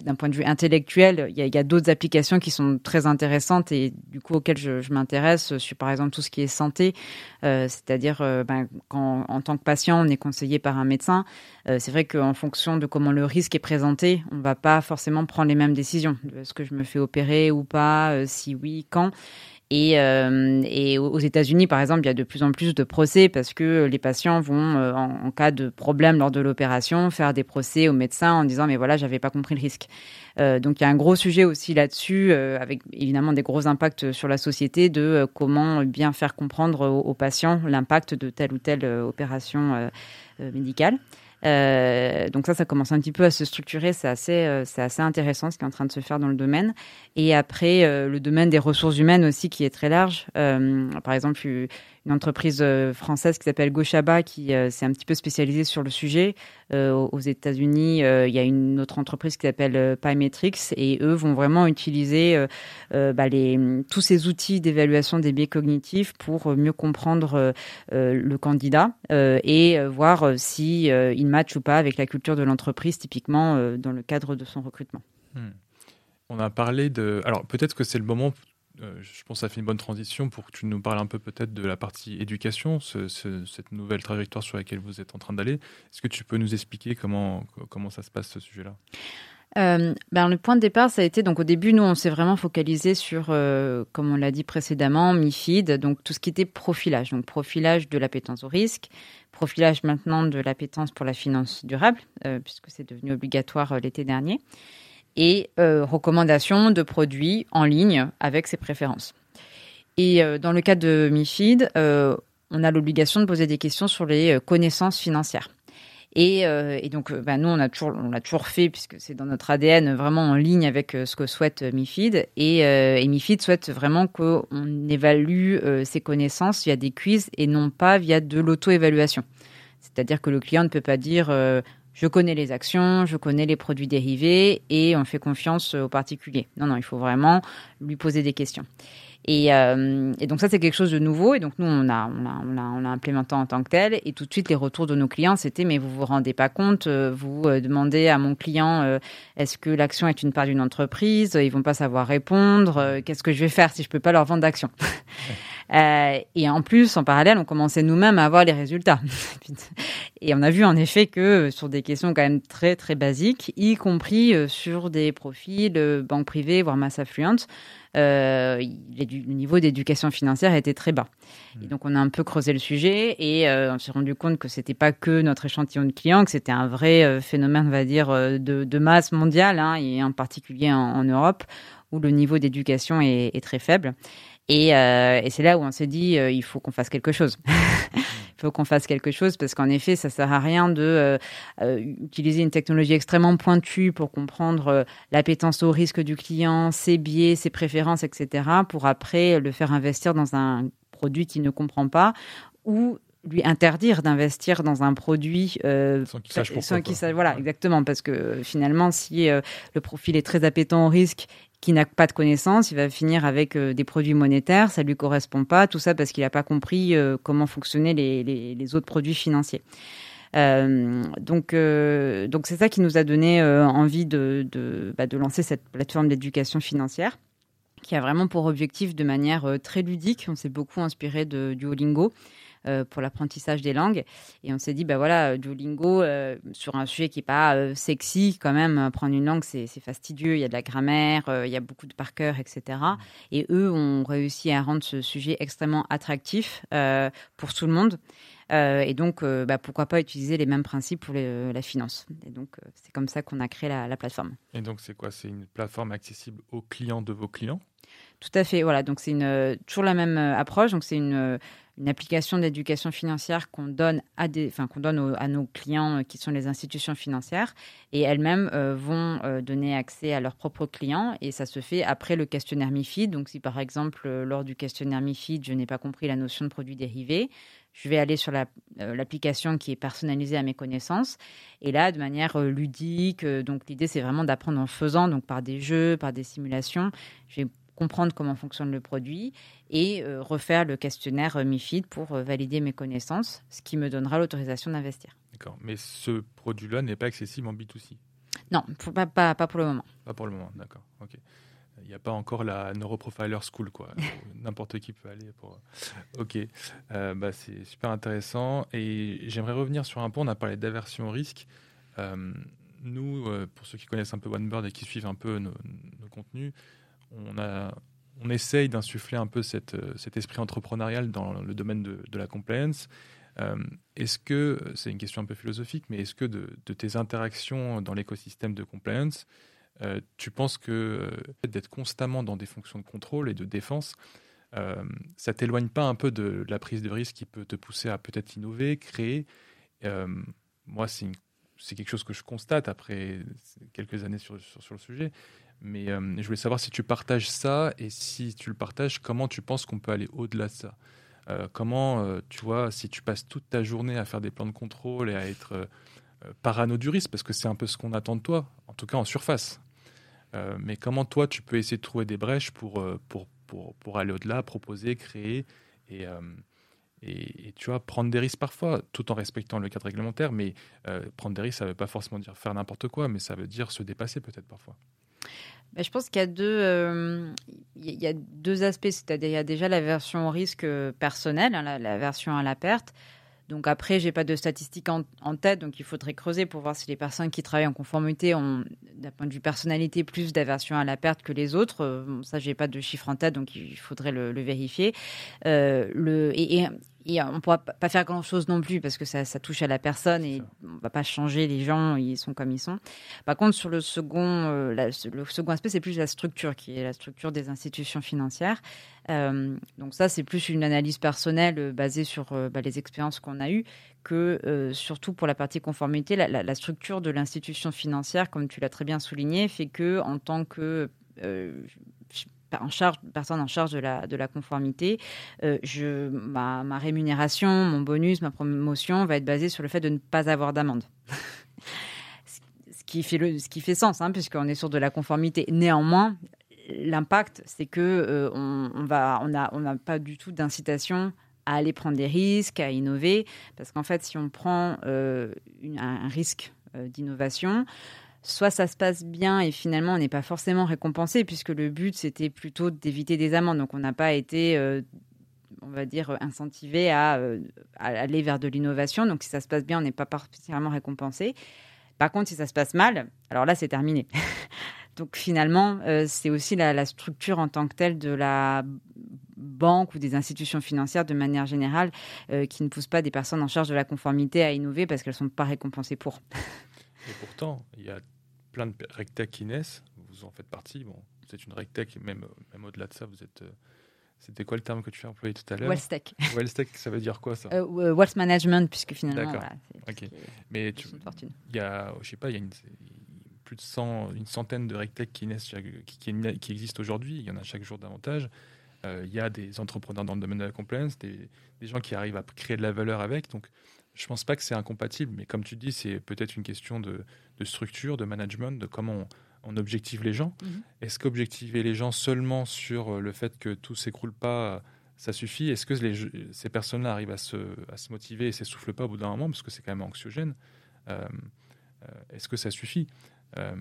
d'un point de vue intellectuel, il y a, d'autres applications qui sont très intéressantes et du coup auxquelles je, je m'intéresse par exemple tout ce qui est santé, euh, c'est-à-dire euh, ben, quand en tant que patient on est conseillé par un médecin, euh, c'est vrai qu'en fonction de comment le risque est présenté, on va pas forcément prendre les mêmes décisions. Est-ce que je me fais opérer ou pas, si oui, quand? Et, euh, aux États-Unis, par exemple, il y a de plus en plus de procès parce que les patients vont, euh, en, cas de problème lors de l'opération, faire des procès aux médecins en disant mais voilà, j'avais pas compris le risque. Euh, donc il y a un gros sujet aussi là-dessus, avec évidemment des gros impacts sur la société de comment bien faire comprendre aux patients l'impact de telle ou telle opération médicale. Euh, donc ça, ça commence un petit peu à se structurer. C'est assez, euh, c'est assez intéressant ce qui est en train de se faire dans le domaine. Et après, euh, le domaine des ressources humaines aussi, qui est très large. par exemple, une entreprise euh, française qui s'appelle Gochaba qui euh, s'est un petit peu spécialisée sur le sujet. Euh, aux États-Unis, il y a une autre entreprise qui s'appelle Pymetrics et eux vont vraiment utiliser bah, tous ces outils d'évaluation des biais cognitifs pour mieux comprendre le candidat et voir si il match ou pas avec la culture de l'entreprise, typiquement dans le cadre de son recrutement. Hmm. On a parlé de. Alors peut-être que c'est le moment euh, je pense que ça fait une bonne transition pour que tu nous parles un peu peut-être de la partie éducation, ce, ce, cette nouvelle trajectoire sur laquelle vous êtes en train d'aller. Est-ce que tu peux nous expliquer comment, comment ça se passe ce sujet-là? Euh, ben, le point de départ, ça a été donc au début, nous, on s'est vraiment focalisé sur, euh, comme on l'a dit précédemment, MIFID, donc tout ce qui était profilage, donc profilage de l'appétence au risque, profilage maintenant de l'appétence pour la finance durable, puisque c'est devenu obligatoire l'été dernier et euh, recommandations de produits en ligne avec ses préférences. Et euh, dans le cas de MIFID, euh, on a l'obligation de poser des questions sur les connaissances financières. Et, donc, bah, nous, on l'a toujours fait puisque c'est dans notre ADN, vraiment en ligne avec ce que souhaite MIFID. Et, et MIFID souhaite vraiment qu'on évalue ses connaissances via des quiz et non pas via de l'auto-évaluation. C'est-à-dire que le client ne peut pas dire je connais les actions, je connais les produits dérivés et on fait confiance aux particuliers. Non, non, il faut vraiment lui poser des questions. Et, euh, et, donc ça, c'est quelque chose de nouveau. Et donc nous, on a, on a, on a, on a implémenté en tant que tel. Et tout de suite, les retours de nos clients, c'était mais vous vous rendez pas compte, euh, vous euh, demandez à mon client, est-ce que l'action est une part d'une entreprise? Ils vont pas savoir répondre. Qu'est-ce que je vais faire si je peux pas leur vendre d'action? Euh, et en plus, en parallèle, on commençait nous-mêmes à avoir les résultats. et on a vu en effet que sur des questions quand même très très basiques, y compris sur des profils banque privée voire masse affluente, euh, le niveau d'éducation financière était très bas. Et donc on a un peu creusé le sujet et euh, on s'est rendu compte que c'était pas que notre échantillon de clients, que c'était un vrai euh, phénomène, on va dire, de, de masse mondiale hein, et en particulier en, Europe où le niveau d'éducation est, est, très faible. Et, et c'est là où on s'est dit, il faut qu'on fasse quelque chose. Faut qu'on fasse quelque chose parce qu'en effet, ça sert à rien de euh, euh, utiliser une technologie extrêmement pointue pour comprendre euh, l'appétence au risque du client, ses biais, ses préférences, etc., pour après le faire investir dans un produit qu'il ne comprend pas ou lui interdire d'investir dans un produit sans qu'il sache pourquoi. voilà, exactement, parce que finalement, si le profil est très appétant au risque qui n'a pas de connaissances, il va finir avec euh, des produits monétaires, ça lui correspond pas, tout ça parce qu'il n'a pas compris euh, comment fonctionnaient les, autres produits financiers. Euh, donc, donc c'est ça qui nous a donné envie de, de, bah, de lancer cette plateforme d'éducation financière qui a vraiment pour objectif de manière très ludique. On s'est beaucoup inspiré de Duolingo. Euh, pour l'apprentissage des langues. Et on s'est dit, bah voilà, Duolingo, euh, sur un sujet qui n'est pas euh, sexy, quand même, apprendre une langue, c'est fastidieux. Il y a de la grammaire, il y a beaucoup de par cœur, etc. Et eux ont réussi à rendre ce sujet extrêmement attractif pour tout le monde. et donc, bah, pourquoi pas utiliser les mêmes principes pour la finance. Et donc, c'est comme ça qu'on a créé la, la plateforme. Et donc, c'est quoi? C'est une plateforme accessible aux clients de vos clients? Tout à fait, voilà. Donc c'est toujours la même approche. Donc c'est une une application d'éducation financière qu'on donne à des, enfin qu'on donne à nos clients euh, qui sont les institutions financières et elles-mêmes euh, vont euh, donner accès à leurs propres clients et ça se fait après le questionnaire MIFID. Donc si par exemple lors du questionnaire MIFID je n'ai pas compris la notion de produit dérivé, je vais aller sur l'application qui est personnalisée à mes connaissances et là de manière ludique. donc l'idée c'est vraiment d'apprendre en faisant, donc par des jeux, par des simulations. Je vais comprendre comment fonctionne le produit et euh, refaire le questionnaire euh, MIFID pour euh, valider mes connaissances, ce qui me donnera l'autorisation d'investir. D'accord, mais ce produit-là n'est pas accessible en B2C Non, pas, pas, pas, pour le moment. Pas pour le moment, d'accord. Ok. Il n'y a pas encore la Neuroprofiler School, quoi. N'importe qui peut aller pour. Ok, bah, c'est super intéressant. Et j'aimerais revenir sur un point. On a parlé d'aversion au risque. nous, pour ceux qui connaissent un peu OneBird et qui suivent un peu nos, nos contenus, on, essaye d'insuffler un peu euh, cet esprit entrepreneurial dans le domaine de, la compliance. Euh, est-ce que, c'est une question un peu philosophique, mais est-ce que de, tes interactions dans l'écosystème de compliance, euh, tu penses que d'être constamment dans des fonctions de contrôle et de défense, ça t'éloigne pas un peu de, la prise de risque qui peut te pousser à peut-être innover, créer? Moi, c'est quelque chose que je constate après quelques années sur, sur le sujet. Mais euh, je voulais savoir si tu partages ça et si tu le partages, comment tu penses qu'on peut aller au-delà de ça? Euh, Comment, euh, tu vois, si tu passes toute ta journée à faire des plans de contrôle et à être parano du risque, parce que c'est un peu ce qu'on attend de toi, en tout cas en surface. mais comment toi, tu peux essayer de trouver des brèches pour, pour, pour, aller au-delà, proposer, créer et, et, et, tu vois, prendre des risques parfois, tout en respectant le cadre réglementaire. Mais prendre des risques, ça ne veut pas forcément dire faire n'importe quoi, mais ça veut dire se dépasser peut-être parfois. Bah, je pense qu'il y a deux, euh, il y a deux aspects. C'est-à-dire, il y a déjà la version risque personnel, hein, la, version à la perte. Donc après, j'ai pas de statistiques en, tête, donc il faudrait creuser pour voir si les personnes qui travaillent en conformité ont, d'un point de vue personnalité, plus d'aversion à la perte que les autres. Euh, ça, j'ai pas de chiffre en tête, donc il faudrait le, vérifier. Euh, on ne pourra pas faire grand-chose non plus parce que ça, touche à la personne et on ne va pas changer les gens, ils sont comme ils sont. Par contre, sur le second, euh, le second aspect, c'est plus la structure qui est la structure des institutions financières. Euh, donc ça, c'est plus une analyse personnelle euh, basée sur bah, les expériences qu'on a eues que surtout pour la partie conformité, la, la structure de l'institution financière, comme tu l'as très bien souligné, fait que en tant que en charge, personne en charge de la, de la conformité, euh, je, ma, ma, rémunération, mon bonus, ma promotion va être basée sur le fait de ne pas avoir d'amende. qui fait le, ce qui fait sens, hein, puisqu'on est sur de la conformité. Néanmoins, l'impact, c'est que on, on, on a, on n'a pas du tout d'incitation à aller prendre des risques, à innover, parce qu'en fait, si on prend une, un risque d'innovation, soit ça se passe bien et finalement on n'est pas forcément récompensé puisque le but c'était plutôt d'éviter des amendes. Donc on n'a pas été, euh, on va dire, incentivé à, euh, à aller vers de l'innovation. Donc si ça se passe bien, on n'est pas particulièrement récompensé. Par contre, si ça se passe mal, alors là c'est terminé. Donc finalement, euh, c'est aussi la, la, structure en tant que telle de la banque ou des institutions financières de manière générale qui ne poussent pas des personnes en charge de la conformité à innover parce qu'elles ne sont pas récompensées pour. Et pourtant, il y a plein de RegTech qui naissent, vous en faites partie. Bon, êtes une RegTech, même, même au-delà de ça, vous êtes. Euh, c'était quoi le terme que tu as employé tout à l'heure? Wellstech. Wellstech, ça veut dire quoi ça? Euh, Wealth Management, puisque finalement. D'accord. Voilà, ok. Mais tu, il y a, je sais pas, il y a une, plus de 100, une centaine de RegTech qui naissent, qui, qui, qui existent aujourd'hui. Il y en a chaque jour davantage. Euh, il y a des entrepreneurs dans le domaine de la compliance, des, des, gens qui arrivent à créer de la valeur avec. Donc, je pense pas que c'est incompatible, mais comme tu dis, c'est peut-être une question de, de, structure, de management, de comment on, on objective les gens. Mm-hmm. Est-ce qu'objectiver les gens seulement sur le fait que tout s'écroule pas, ça suffit? Est-ce que les, ces personnes-là arrivent à se, à se motiver et s'essoufflent pas au bout d'un moment, parce que c'est quand même anxiogène? Euh, euh, Est-ce que ça suffit? Euh,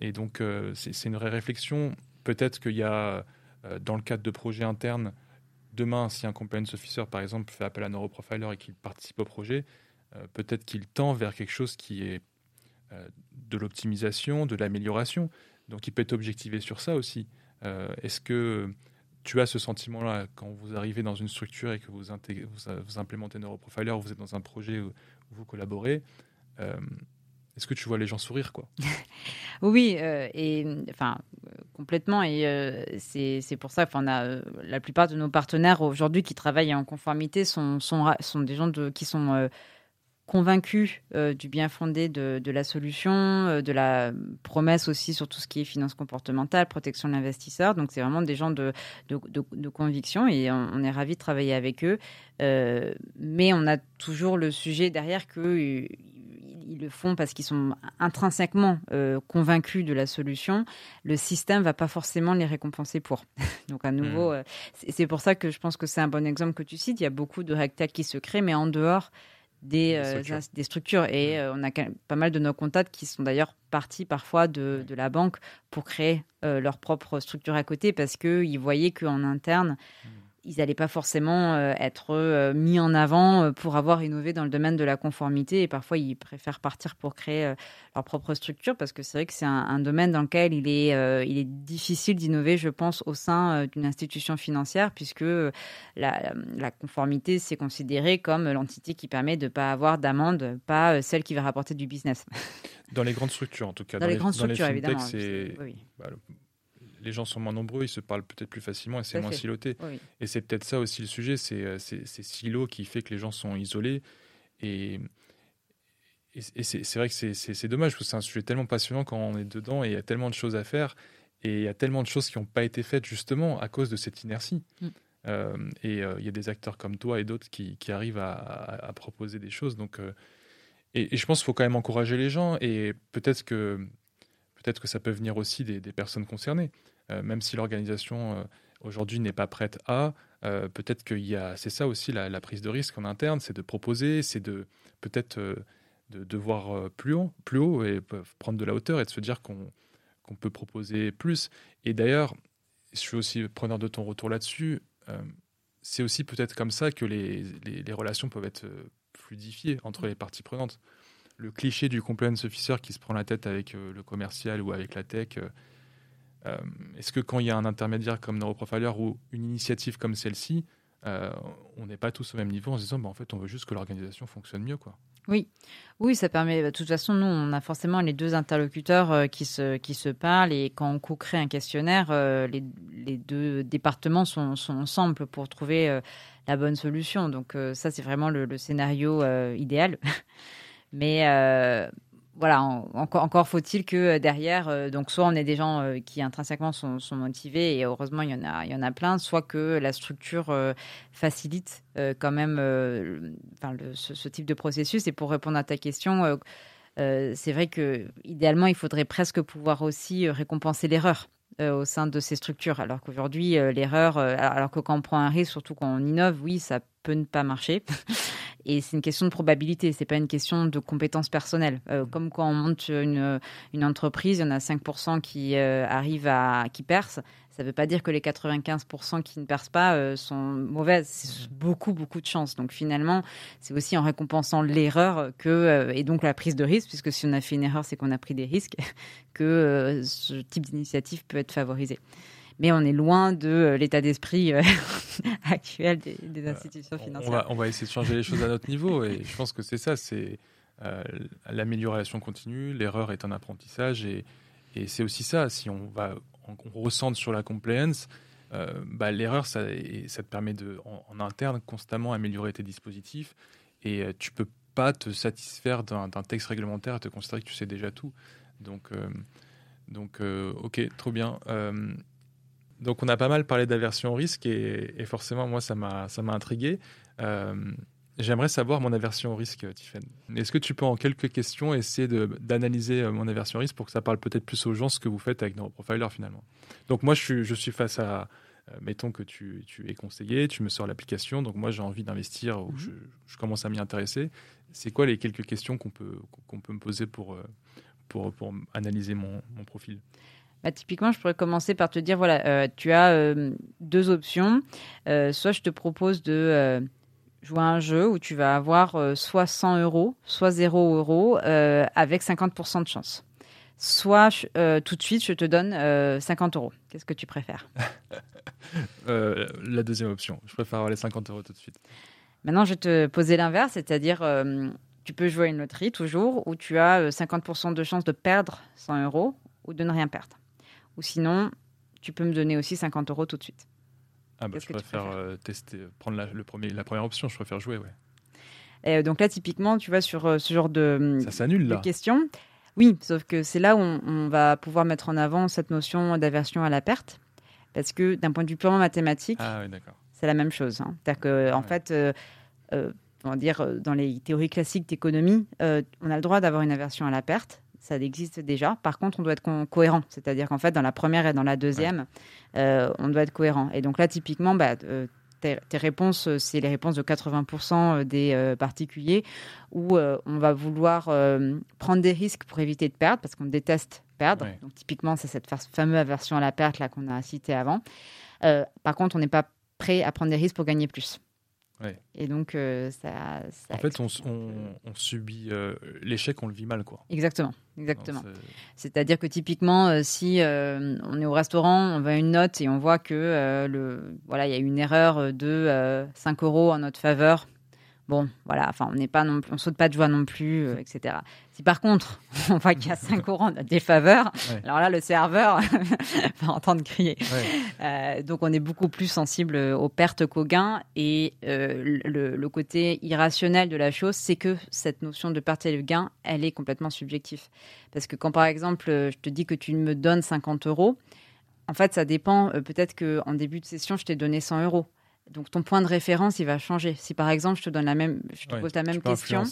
Et donc, euh, c'est une vraie réflexion. Peut-être qu'il y a, euh, dans le cadre de projets internes, demain, si un compliance officer, par exemple, fait appel à neuroprofiler et qu'il participe au projet, euh, peut-être qu'il tend vers quelque chose qui est euh, de l'optimisation, de l'amélioration. Donc, il peut être objectivé sur ça aussi. Euh, Est-ce que tu as ce sentiment-là quand vous arrivez dans une structure et que vous, vous, vous implémentez Neuroprofiler, vous êtes dans un projet où, vous collaborez est-ce que tu vois les gens sourire quoi? Oui, euh, et enfin complètement. Et euh, c'est pour ça qu'on euh, la plupart de nos partenaires aujourd'hui qui travaillent en conformité sont sont, sont des gens qui sont euh, convaincus du bien fondé de, la solution, de la promesse aussi sur tout ce qui est finance comportementale, protection de l'investisseur. Donc c'est vraiment des gens de, de, conviction et on, on, est ravi de travailler avec eux. Mais on a toujours le sujet derrière que ils le font parce qu'ils sont intrinsèquement euh, convaincus de la solution, le système va pas forcément les récompenser pour. Donc à nouveau, mmh. euh, c'est pour ça que je pense que c'est un bon exemple que tu cites. Il y a beaucoup de rectac qui se créent, mais en dehors des, euh, structures. des structures. Et euh, on a pas mal de nos contacts qui sont d'ailleurs partis parfois de, de, la banque pour créer euh, leur propre structure à côté parce qu'ils voyaient qu'en interne, mmh ils n'allaient pas forcément euh, être euh, mis en avant euh, pour avoir innové dans le domaine de la conformité et parfois ils préfèrent partir pour créer leur propre structure parce que c'est vrai que c'est un, un, domaine dans lequel il est, il est difficile d'innover, je pense, au sein d'une institution financière puisque la, la conformité c'est considéré comme l'entité qui permet de ne pas avoir d'amende, pas celle qui va rapporter du business. Dans les grandes structures en tout cas. Dans, dans les, les, grandes structures les évidemment. Oui. Bah, le les gens sont moins nombreux, ils se parlent peut-être plus facilement et c'est moins fait. siloté. Oui. Et c'est peut-être ça aussi le sujet, c'est ces silos qui fait que les gens sont isolés. Et, et, et c'est vrai que c'est dommage, parce que c'est un sujet tellement passionnant quand on est dedans et il y a tellement de choses à faire. Et il y a tellement de choses qui n'ont pas été faites justement à cause de cette inertie. Mm. Euh, et euh, il y a des acteurs comme toi et d'autres qui, qui, arrivent à, à, à, proposer des choses. Donc, euh, et, et, je pense qu'il faut quand même encourager les gens et peut-être que, peut que ça peut venir aussi des, des personnes concernées euh, même si l'organisation euh, aujourd'hui n'est pas prête à, euh, peut-être qu'il y a, c'est ça aussi la, prise de risque en interne, c'est de proposer, c'est de peut-être de, voir plus haut, plus haut et prendre de la hauteur et de se dire qu'on peut proposer plus. Et d'ailleurs, je suis aussi preneur de ton retour là-dessus. Euh, c'est aussi peut-être comme ça que les, relations peuvent être fluidifiées entre les parties prenantes. Le cliché du compliance officer qui se prend la tête avec euh, le commercial ou avec la tech, euh, Est-ce que quand il y a un intermédiaire comme Neuroprofiler ou une initiative comme celle-ci, euh, on n'est pas tous au même niveau en se disant bah, en fait on veut juste que l'organisation fonctionne mieux quoi. Oui, oui, ça permet. De toute façon, nous, on a forcément les deux interlocuteurs euh, qui se qui se parlent et quand on co-crée un questionnaire, les, les deux départements sont, ensemble pour trouver la bonne solution. Donc ça, c'est vraiment le, le scénario idéal. Mais voilà, encore, faut-il que euh, derrière, euh, donc soit on ait des gens euh, qui intrinsèquement sont, motivés et heureusement il y en a, il y en a plein, soit que la structure facilite quand même, ce, type de processus. Et pour répondre à ta question, c'est vrai que idéalement, il faudrait presque pouvoir aussi récompenser l'erreur. au sein de ces structures. Alors qu'aujourd'hui, l'erreur, alors que quand on prend un risque, surtout quand on innove, oui, ça peut ne pas marcher. Et c'est une question de probabilité, c'est pas une question de compétences personnelles. Euh, mm. comme quand on monte une, une entreprise, il y en a 5% qui euh, arrivent à qui percent. Ça ne veut pas dire que les 95% qui ne percent pas euh, sont mauvaises. C'est mm. beaucoup, beaucoup de chance. Donc finalement, c'est aussi en récompensant l'erreur que et donc la prise de risque, puisque si on a fait une erreur, c'est qu'on a pris des risques, que ce type d'initiative peut être favorisé mais on est loin de euh, l'état d'esprit euh, actuel des, institutions financières. On va, essayer de changer les choses à notre niveau et je pense que c'est ça, c'est euh, l'amélioration continue, l'erreur est un apprentissage et, c'est aussi ça, si on va on, ressente sur la compliance, bah, l'erreur, ça, ça te permet de, en, interne, constamment améliorer tes dispositifs et tu peux pas te satisfaire d'un texte réglementaire et te considérer que tu sais déjà tout. Donc, donc ok, trop bien. Donc on a pas mal parlé d'aversion au risque et, forcément moi ça m'a ça m'a intrigué. Euh, j'aimerais savoir mon aversion au risque, Tiffen. Est-ce que tu peux en quelques questions essayer d'analyser euh, mon aversion au risque pour que ça parle peut-être plus aux gens ce que vous faites avec Neuroprofiler finalement? Donc moi je suis, je suis face à, euh, mettons que tu, tu, es conseillé, tu me sors l'application, donc moi j'ai envie d'investir ou mhm. je, commence à m'y intéresser. C'est quoi les quelques questions qu'on peut, qu'on peut me poser pour, pour, pour analyser mon, mon profil? Bah, typiquement, je pourrais commencer par te dire voilà, euh, tu as euh, deux options. Euh, soit je te propose de jouer à un jeu où tu vas avoir soit 100 euros, soit 0 euros avec 50% de chance. Soit tout de suite, je te donne 50 euros. Qu'est-ce que tu préfères? La deuxième option. Je préfère avoir les 50 euros tout de suite. Maintenant, je vais te poser l'inverse, c'est-à-dire tu peux jouer à une loterie toujours où tu as 50% de chance de perdre 100 euros ou de ne rien perdre. Ou sinon, tu peux me donner aussi 50 euros tout de suite. Ah bah, je préfère euh, tester, prendre la, le premier, la première option, je préfère jouer, ouais. Et euh, donc là, typiquement, tu vois, sur euh, ce genre de, Ça s'annule, là. questions, oui, sauf que c'est là où on, va pouvoir mettre en avant cette notion d'aversion à la perte, parce que d'un point de vue purement mathématique, ah, c'est la même chose. Hein. C'est-à-dire qu'en en fait, on va dire, dans les théories classiques d'économie, on a le droit d'avoir une aversion à la perte, ça existe déjà. Par contre, on doit être cohérent. C'est-à-dire qu'en fait, dans la première et dans la deuxième, euh, on doit être cohérent. Et donc là, typiquement, bah, euh, tes, réponses, c'est les réponses de 80% des particuliers où on va vouloir prendre des risques pour éviter de perdre, parce qu'on déteste perdre. Donc typiquement, c'est cette fameuse aversion à la perte là qu'on a citée avant. par contre, on n'est pas prêt à prendre des risques pour gagner plus. Et donc, ça, En fait, on, subit l'échec, on le vit mal, quoi. Exactement. Exactement. C'est-à-dire que typiquement, euh, si euh, on est au restaurant, on va une note et on voit que euh, le, voilà, il y a une erreur de 5 euros en notre faveur. Bon, voilà, enfin, on n'est pas non on saute pas de joie non plus, etc. Si par contre, on voit qu'il y a 5 euros en défaveur, alors là, le serveur va entendre crier. donc, on est beaucoup plus sensible aux pertes qu'aux gains. Et le, le, côté irrationnel de la chose, c'est que cette notion de perte et de gain, elle est complètement subjective. Parce que quand, par exemple, euh, je te dis que tu me donnes 50 euros, en fait, ça dépend. Euh, peut-être qu'en début de session, je t'ai donné 100 euros. Donc ton point de référence, il va changer. Si par exemple, je te donne la même, je te pose la même question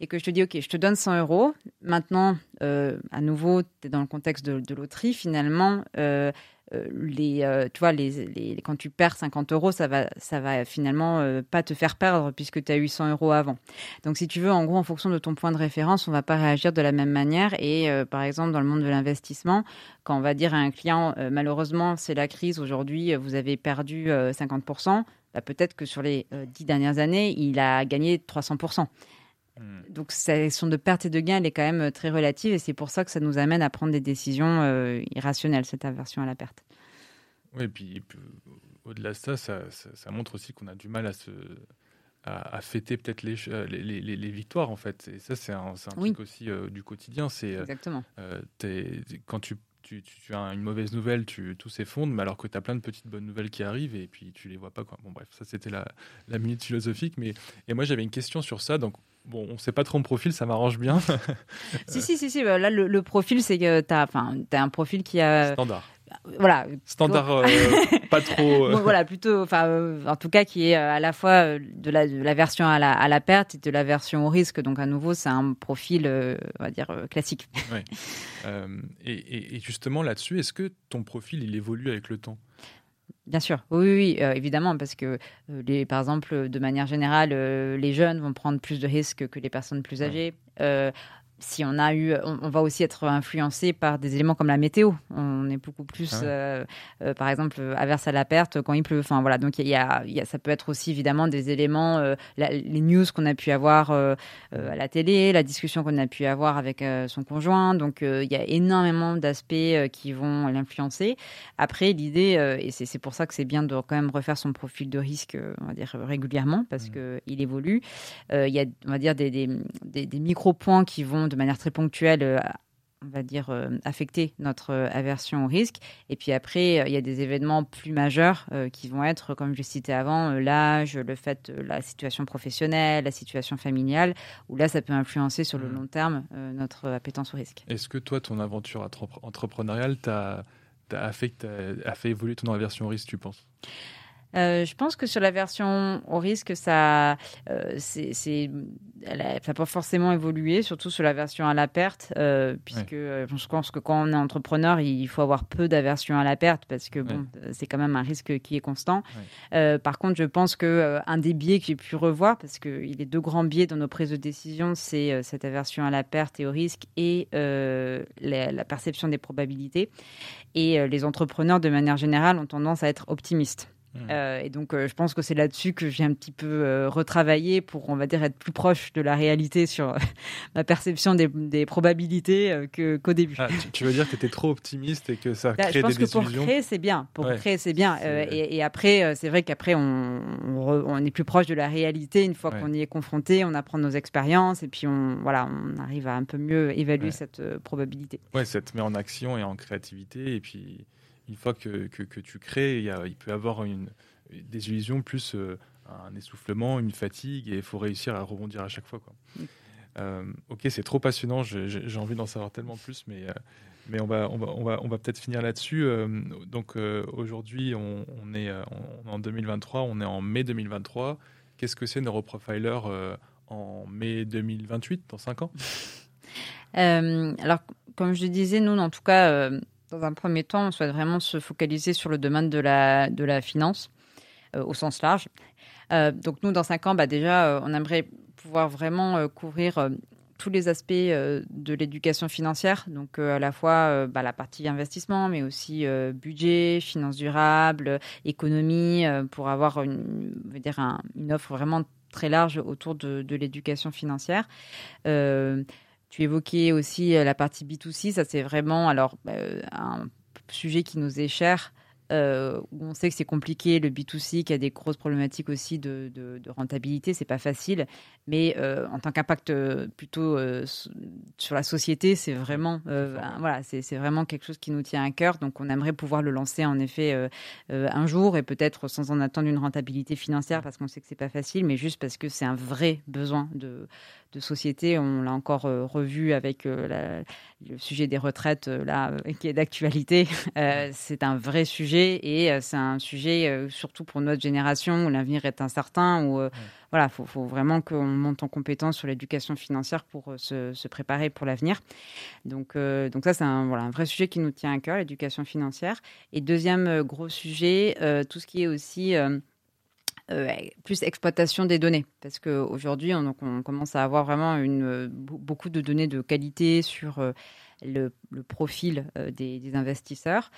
et que je te dis, ok, je te donne 100 euros. Maintenant, euh, à nouveau, tu es dans le contexte de, de loterie. Finalement, euh, les, euh, tu vois, les, quand tu perds 50 euros, ça va, ça va finalement euh, pas te faire perdre puisque tu as eu 100 euros avant. Donc, si tu veux, en gros, en fonction de ton point de référence, on va pas réagir de la même manière. Et par exemple, dans le monde de l'investissement, quand on va dire à un client, malheureusement, c'est la crise aujourd'hui, vous avez perdu 50%, bah, peut-être que sur les 10 dernières années, il a gagné 300%. Hmm. Donc, cette question de perte et de gain, elle est quand même euh, très relative et c'est pour ça que ça nous amène à prendre des décisions euh, irrationnelles, cette aversion à la perte. Oui, et puis, au-delà de ça, ça, montre aussi qu'on a du mal à se à, fêter peut-être les, euh, les, les, victoires en fait. Et ça, c'est un, un truc aussi du quotidien. C'est exactement. quand tu tu, tu, as une mauvaise nouvelle, tu, tout s'effondre, mais alors que tu as plein de petites bonnes nouvelles qui arrivent et puis tu les vois pas. Quoi. Bon, bref, ça c'était la, la minute philosophique. Mais, et moi j'avais une question sur ça. Donc, Bon, on sait pas trop mon profil, ça m'arrange bien. si, si, si, si. Bah, là, le, profil, c'est que tu as, as, un profil qui a Standard. Voilà. Standard euh, pas trop voilà plutôt enfin en tout cas qui est à la fois de la, de la version à la, à la perte et de la version au risque. Donc à nouveau c'est un profil on va dire classique. Ouais. et, et, justement là-dessus est-ce que ton profil il évolue avec le temps? Bien sûr, oui, oui, évidemment, parce que les, par exemple, de manière générale, les jeunes vont prendre plus de risques que les personnes plus âgées si on a eu, on, va aussi être influencé par des éléments comme la météo. On est beaucoup plus, ah euh, euh, par exemple, averse à la perte quand il pleut. Enfin voilà, donc il y, a, ça peut être aussi évidemment des éléments, euh, les news qu'on a pu avoir à la télé, la discussion qu'on a pu avoir avec son conjoint. Donc il y a énormément d'aspects qui vont l'influencer. Après, l'idée, et c'est pour ça que c'est bien de quand même refaire son profil de risque, on va dire régulièrement, parce que il évolue. il y a, on va dire des, des, des, des micro points qui vont de manière très ponctuelle euh, on va dire, euh, affecter notre euh, aversion au risque. Et puis après, il y a des événements plus majeurs qui vont être, comme je cité avant, l'âge, le fait, la situation professionnelle, la situation familiale, où là, ça peut influencer sur le mmh. long terme notre appétence au risque. Est-ce que toi, ton aventure entrepreneuriale t'a a fait, a fait évoluer ton aversion au risque, tu penses? Euh, je pense que sur la version au risque, ça, euh, c'est, elle n'a pas forcément évolué, surtout sur la version à la perte, euh, puisque je pense que quand on est entrepreneur, il faut avoir peu d'aversion à la perte parce que bon, c'est quand même un risque qui est constant. par contre, je pense que un des biais que j'ai pu revoir, parce qu'il y a deux grands biais dans nos prises de décision, c'est cette aversion à la perte et au risque et la, la, perception des probabilités. Et les entrepreneurs, de manière générale, ont tendance à être optimistes. Mmh. Euh, et donc, euh, je pense que c'est là-dessus que j'ai un petit peu euh, retravaillé pour, on va dire, être plus proche de la réalité sur ma perception des, des probabilités qu'au début. Ah, tu, veux dire que tu étais trop optimiste et que ça bah, crée des Je pense que pour créer, c'est bien. Pour créer, c'est bien. Et, et, après, c'est vrai qu'après, on, on, est plus proche de la réalité une fois qu'on y est confronté, on apprend nos expériences et puis on, voilà, on arrive à un peu mieux évaluer cette probabilité. Ouais, ça te met en action et en créativité et puis une fois que, que, tu crées, il, y a, il peut y avoir une, des illusions plus euh, un essoufflement, une fatigue, et il faut réussir à rebondir à chaque fois. Quoi. Euh, ok, c'est trop passionnant, j'ai envie d'en savoir tellement plus, mais, euh, mais on va, on va, on va, on va peut-être finir là-dessus. donc aujourd'hui, on, on, est en 2023, on est en mai 2023. Qu'est-ce que c'est Neuroprofiler en mai 2028, dans 5 ans? Alors, comme je disais, nous, en tout cas, dans un premier temps, on souhaite vraiment se focaliser sur le domaine de la, de la finance euh, au sens large. Euh, donc nous, dans cinq ans, bah, déjà, euh, on aimerait pouvoir vraiment couvrir tous les aspects de l'éducation financière, donc à la fois bah, la partie investissement, mais aussi budget, finances durables, économie, pour avoir une, dire une offre vraiment très large autour de l'éducation financière. Tu évoquais aussi euh, la partie B2C, ça c'est vraiment alors euh, un sujet qui nous est cher euh, on sait que c'est compliqué, le B2C qui a des grosses problématiques aussi de, de, de rentabilité, c'est pas facile. Mais euh, en tant qu'impact plutôt euh, sur la société, c'est vraiment, voilà, c'est vraiment quelque chose qui nous tient à cœur. Donc on aimerait pouvoir le lancer en effet un jour et peut-être sans en attendre une rentabilité financière parce qu'on sait que c'est pas facile, mais juste parce que c'est un vrai besoin de, de société. On l'a encore revu avec la, le sujet des retraites là qui est d'actualité. c'est un vrai sujet et euh, c'est un sujet euh, surtout pour notre génération où l'avenir est incertain où euh, voilà faut, faut vraiment qu'on monte en compétence sur l'éducation financière pour se, se, préparer pour l'avenir donc donc ça c'est un voilà un vrai sujet qui nous tient à cœur l'éducation financière et deuxième gros sujet tout ce qui est aussi plus exploitation des données, parce qu'aujourd'hui, on, on commence à avoir vraiment une, beaucoup de données de qualité sur le, le profil des, investisseurs.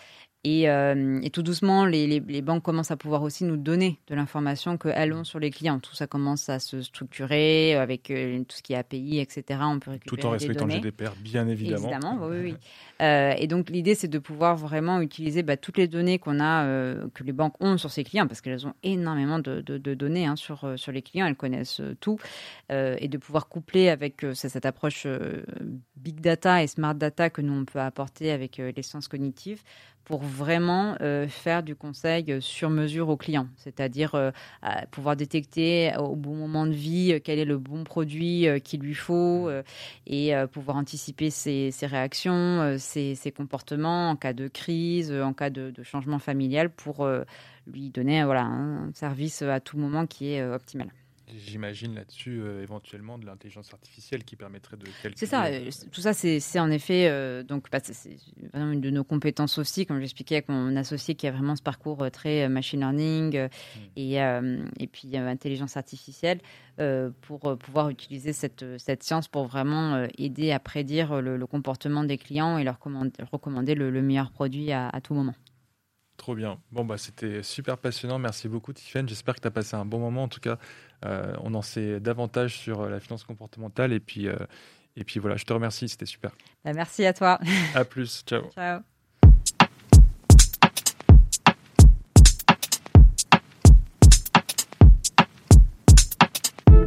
Euh, et, tout doucement, les, banques commencent à pouvoir aussi nous donner de l'information qu'elles ont sur les clients. Tout ça commence à se structurer avec euh, tout ce qui est API, etc. On peut récupérer Tout en respectant le GDPR, bien évidemment. Évidemment, oui, oui. Euh, et donc l'idée, c'est de pouvoir vraiment utiliser bah, toutes les données qu'on a, que les banques ont sur ces clients, parce qu'elles ont énormément de, données hein, sur, sur les clients, elles connaissent tout, et de pouvoir coupler avec cette approche big data et smart data que nous on peut apporter avec l'essence cognitive pour vraiment faire du conseil sur mesure au client, c'est-à-dire pouvoir détecter au bon moment de vie quel est le bon produit qu'il lui faut et pouvoir anticiper ses, réactions, ses, comportements en cas de crise, en cas de, de changement familial pour lui donner voilà, un service à tout moment qui est optimal. J'imagine là-dessus euh, éventuellement de l'intelligence artificielle qui permettrait de calculer. C'est ça, euh, tout ça c'est en effet euh, donc bah, c'est vraiment une de nos compétences aussi, comme j'expliquais avec mon associé qui a vraiment ce parcours très machine learning hmm. et, et puis intelligence artificielle pour pouvoir utiliser cette, cette science pour vraiment aider à prédire le, comportement des clients et leur recommander le, meilleur produit à, à tout moment. Trop bien. Bon, bah, c'était super passionnant. Merci beaucoup, Tiffany. J'espère que tu as passé un bon moment. En tout cas, euh, on en sait davantage sur euh, la finance comportementale. Et puis, euh, et puis voilà, je te remercie. C'était super. Bah, merci à toi. À plus. Ciao. Ciao.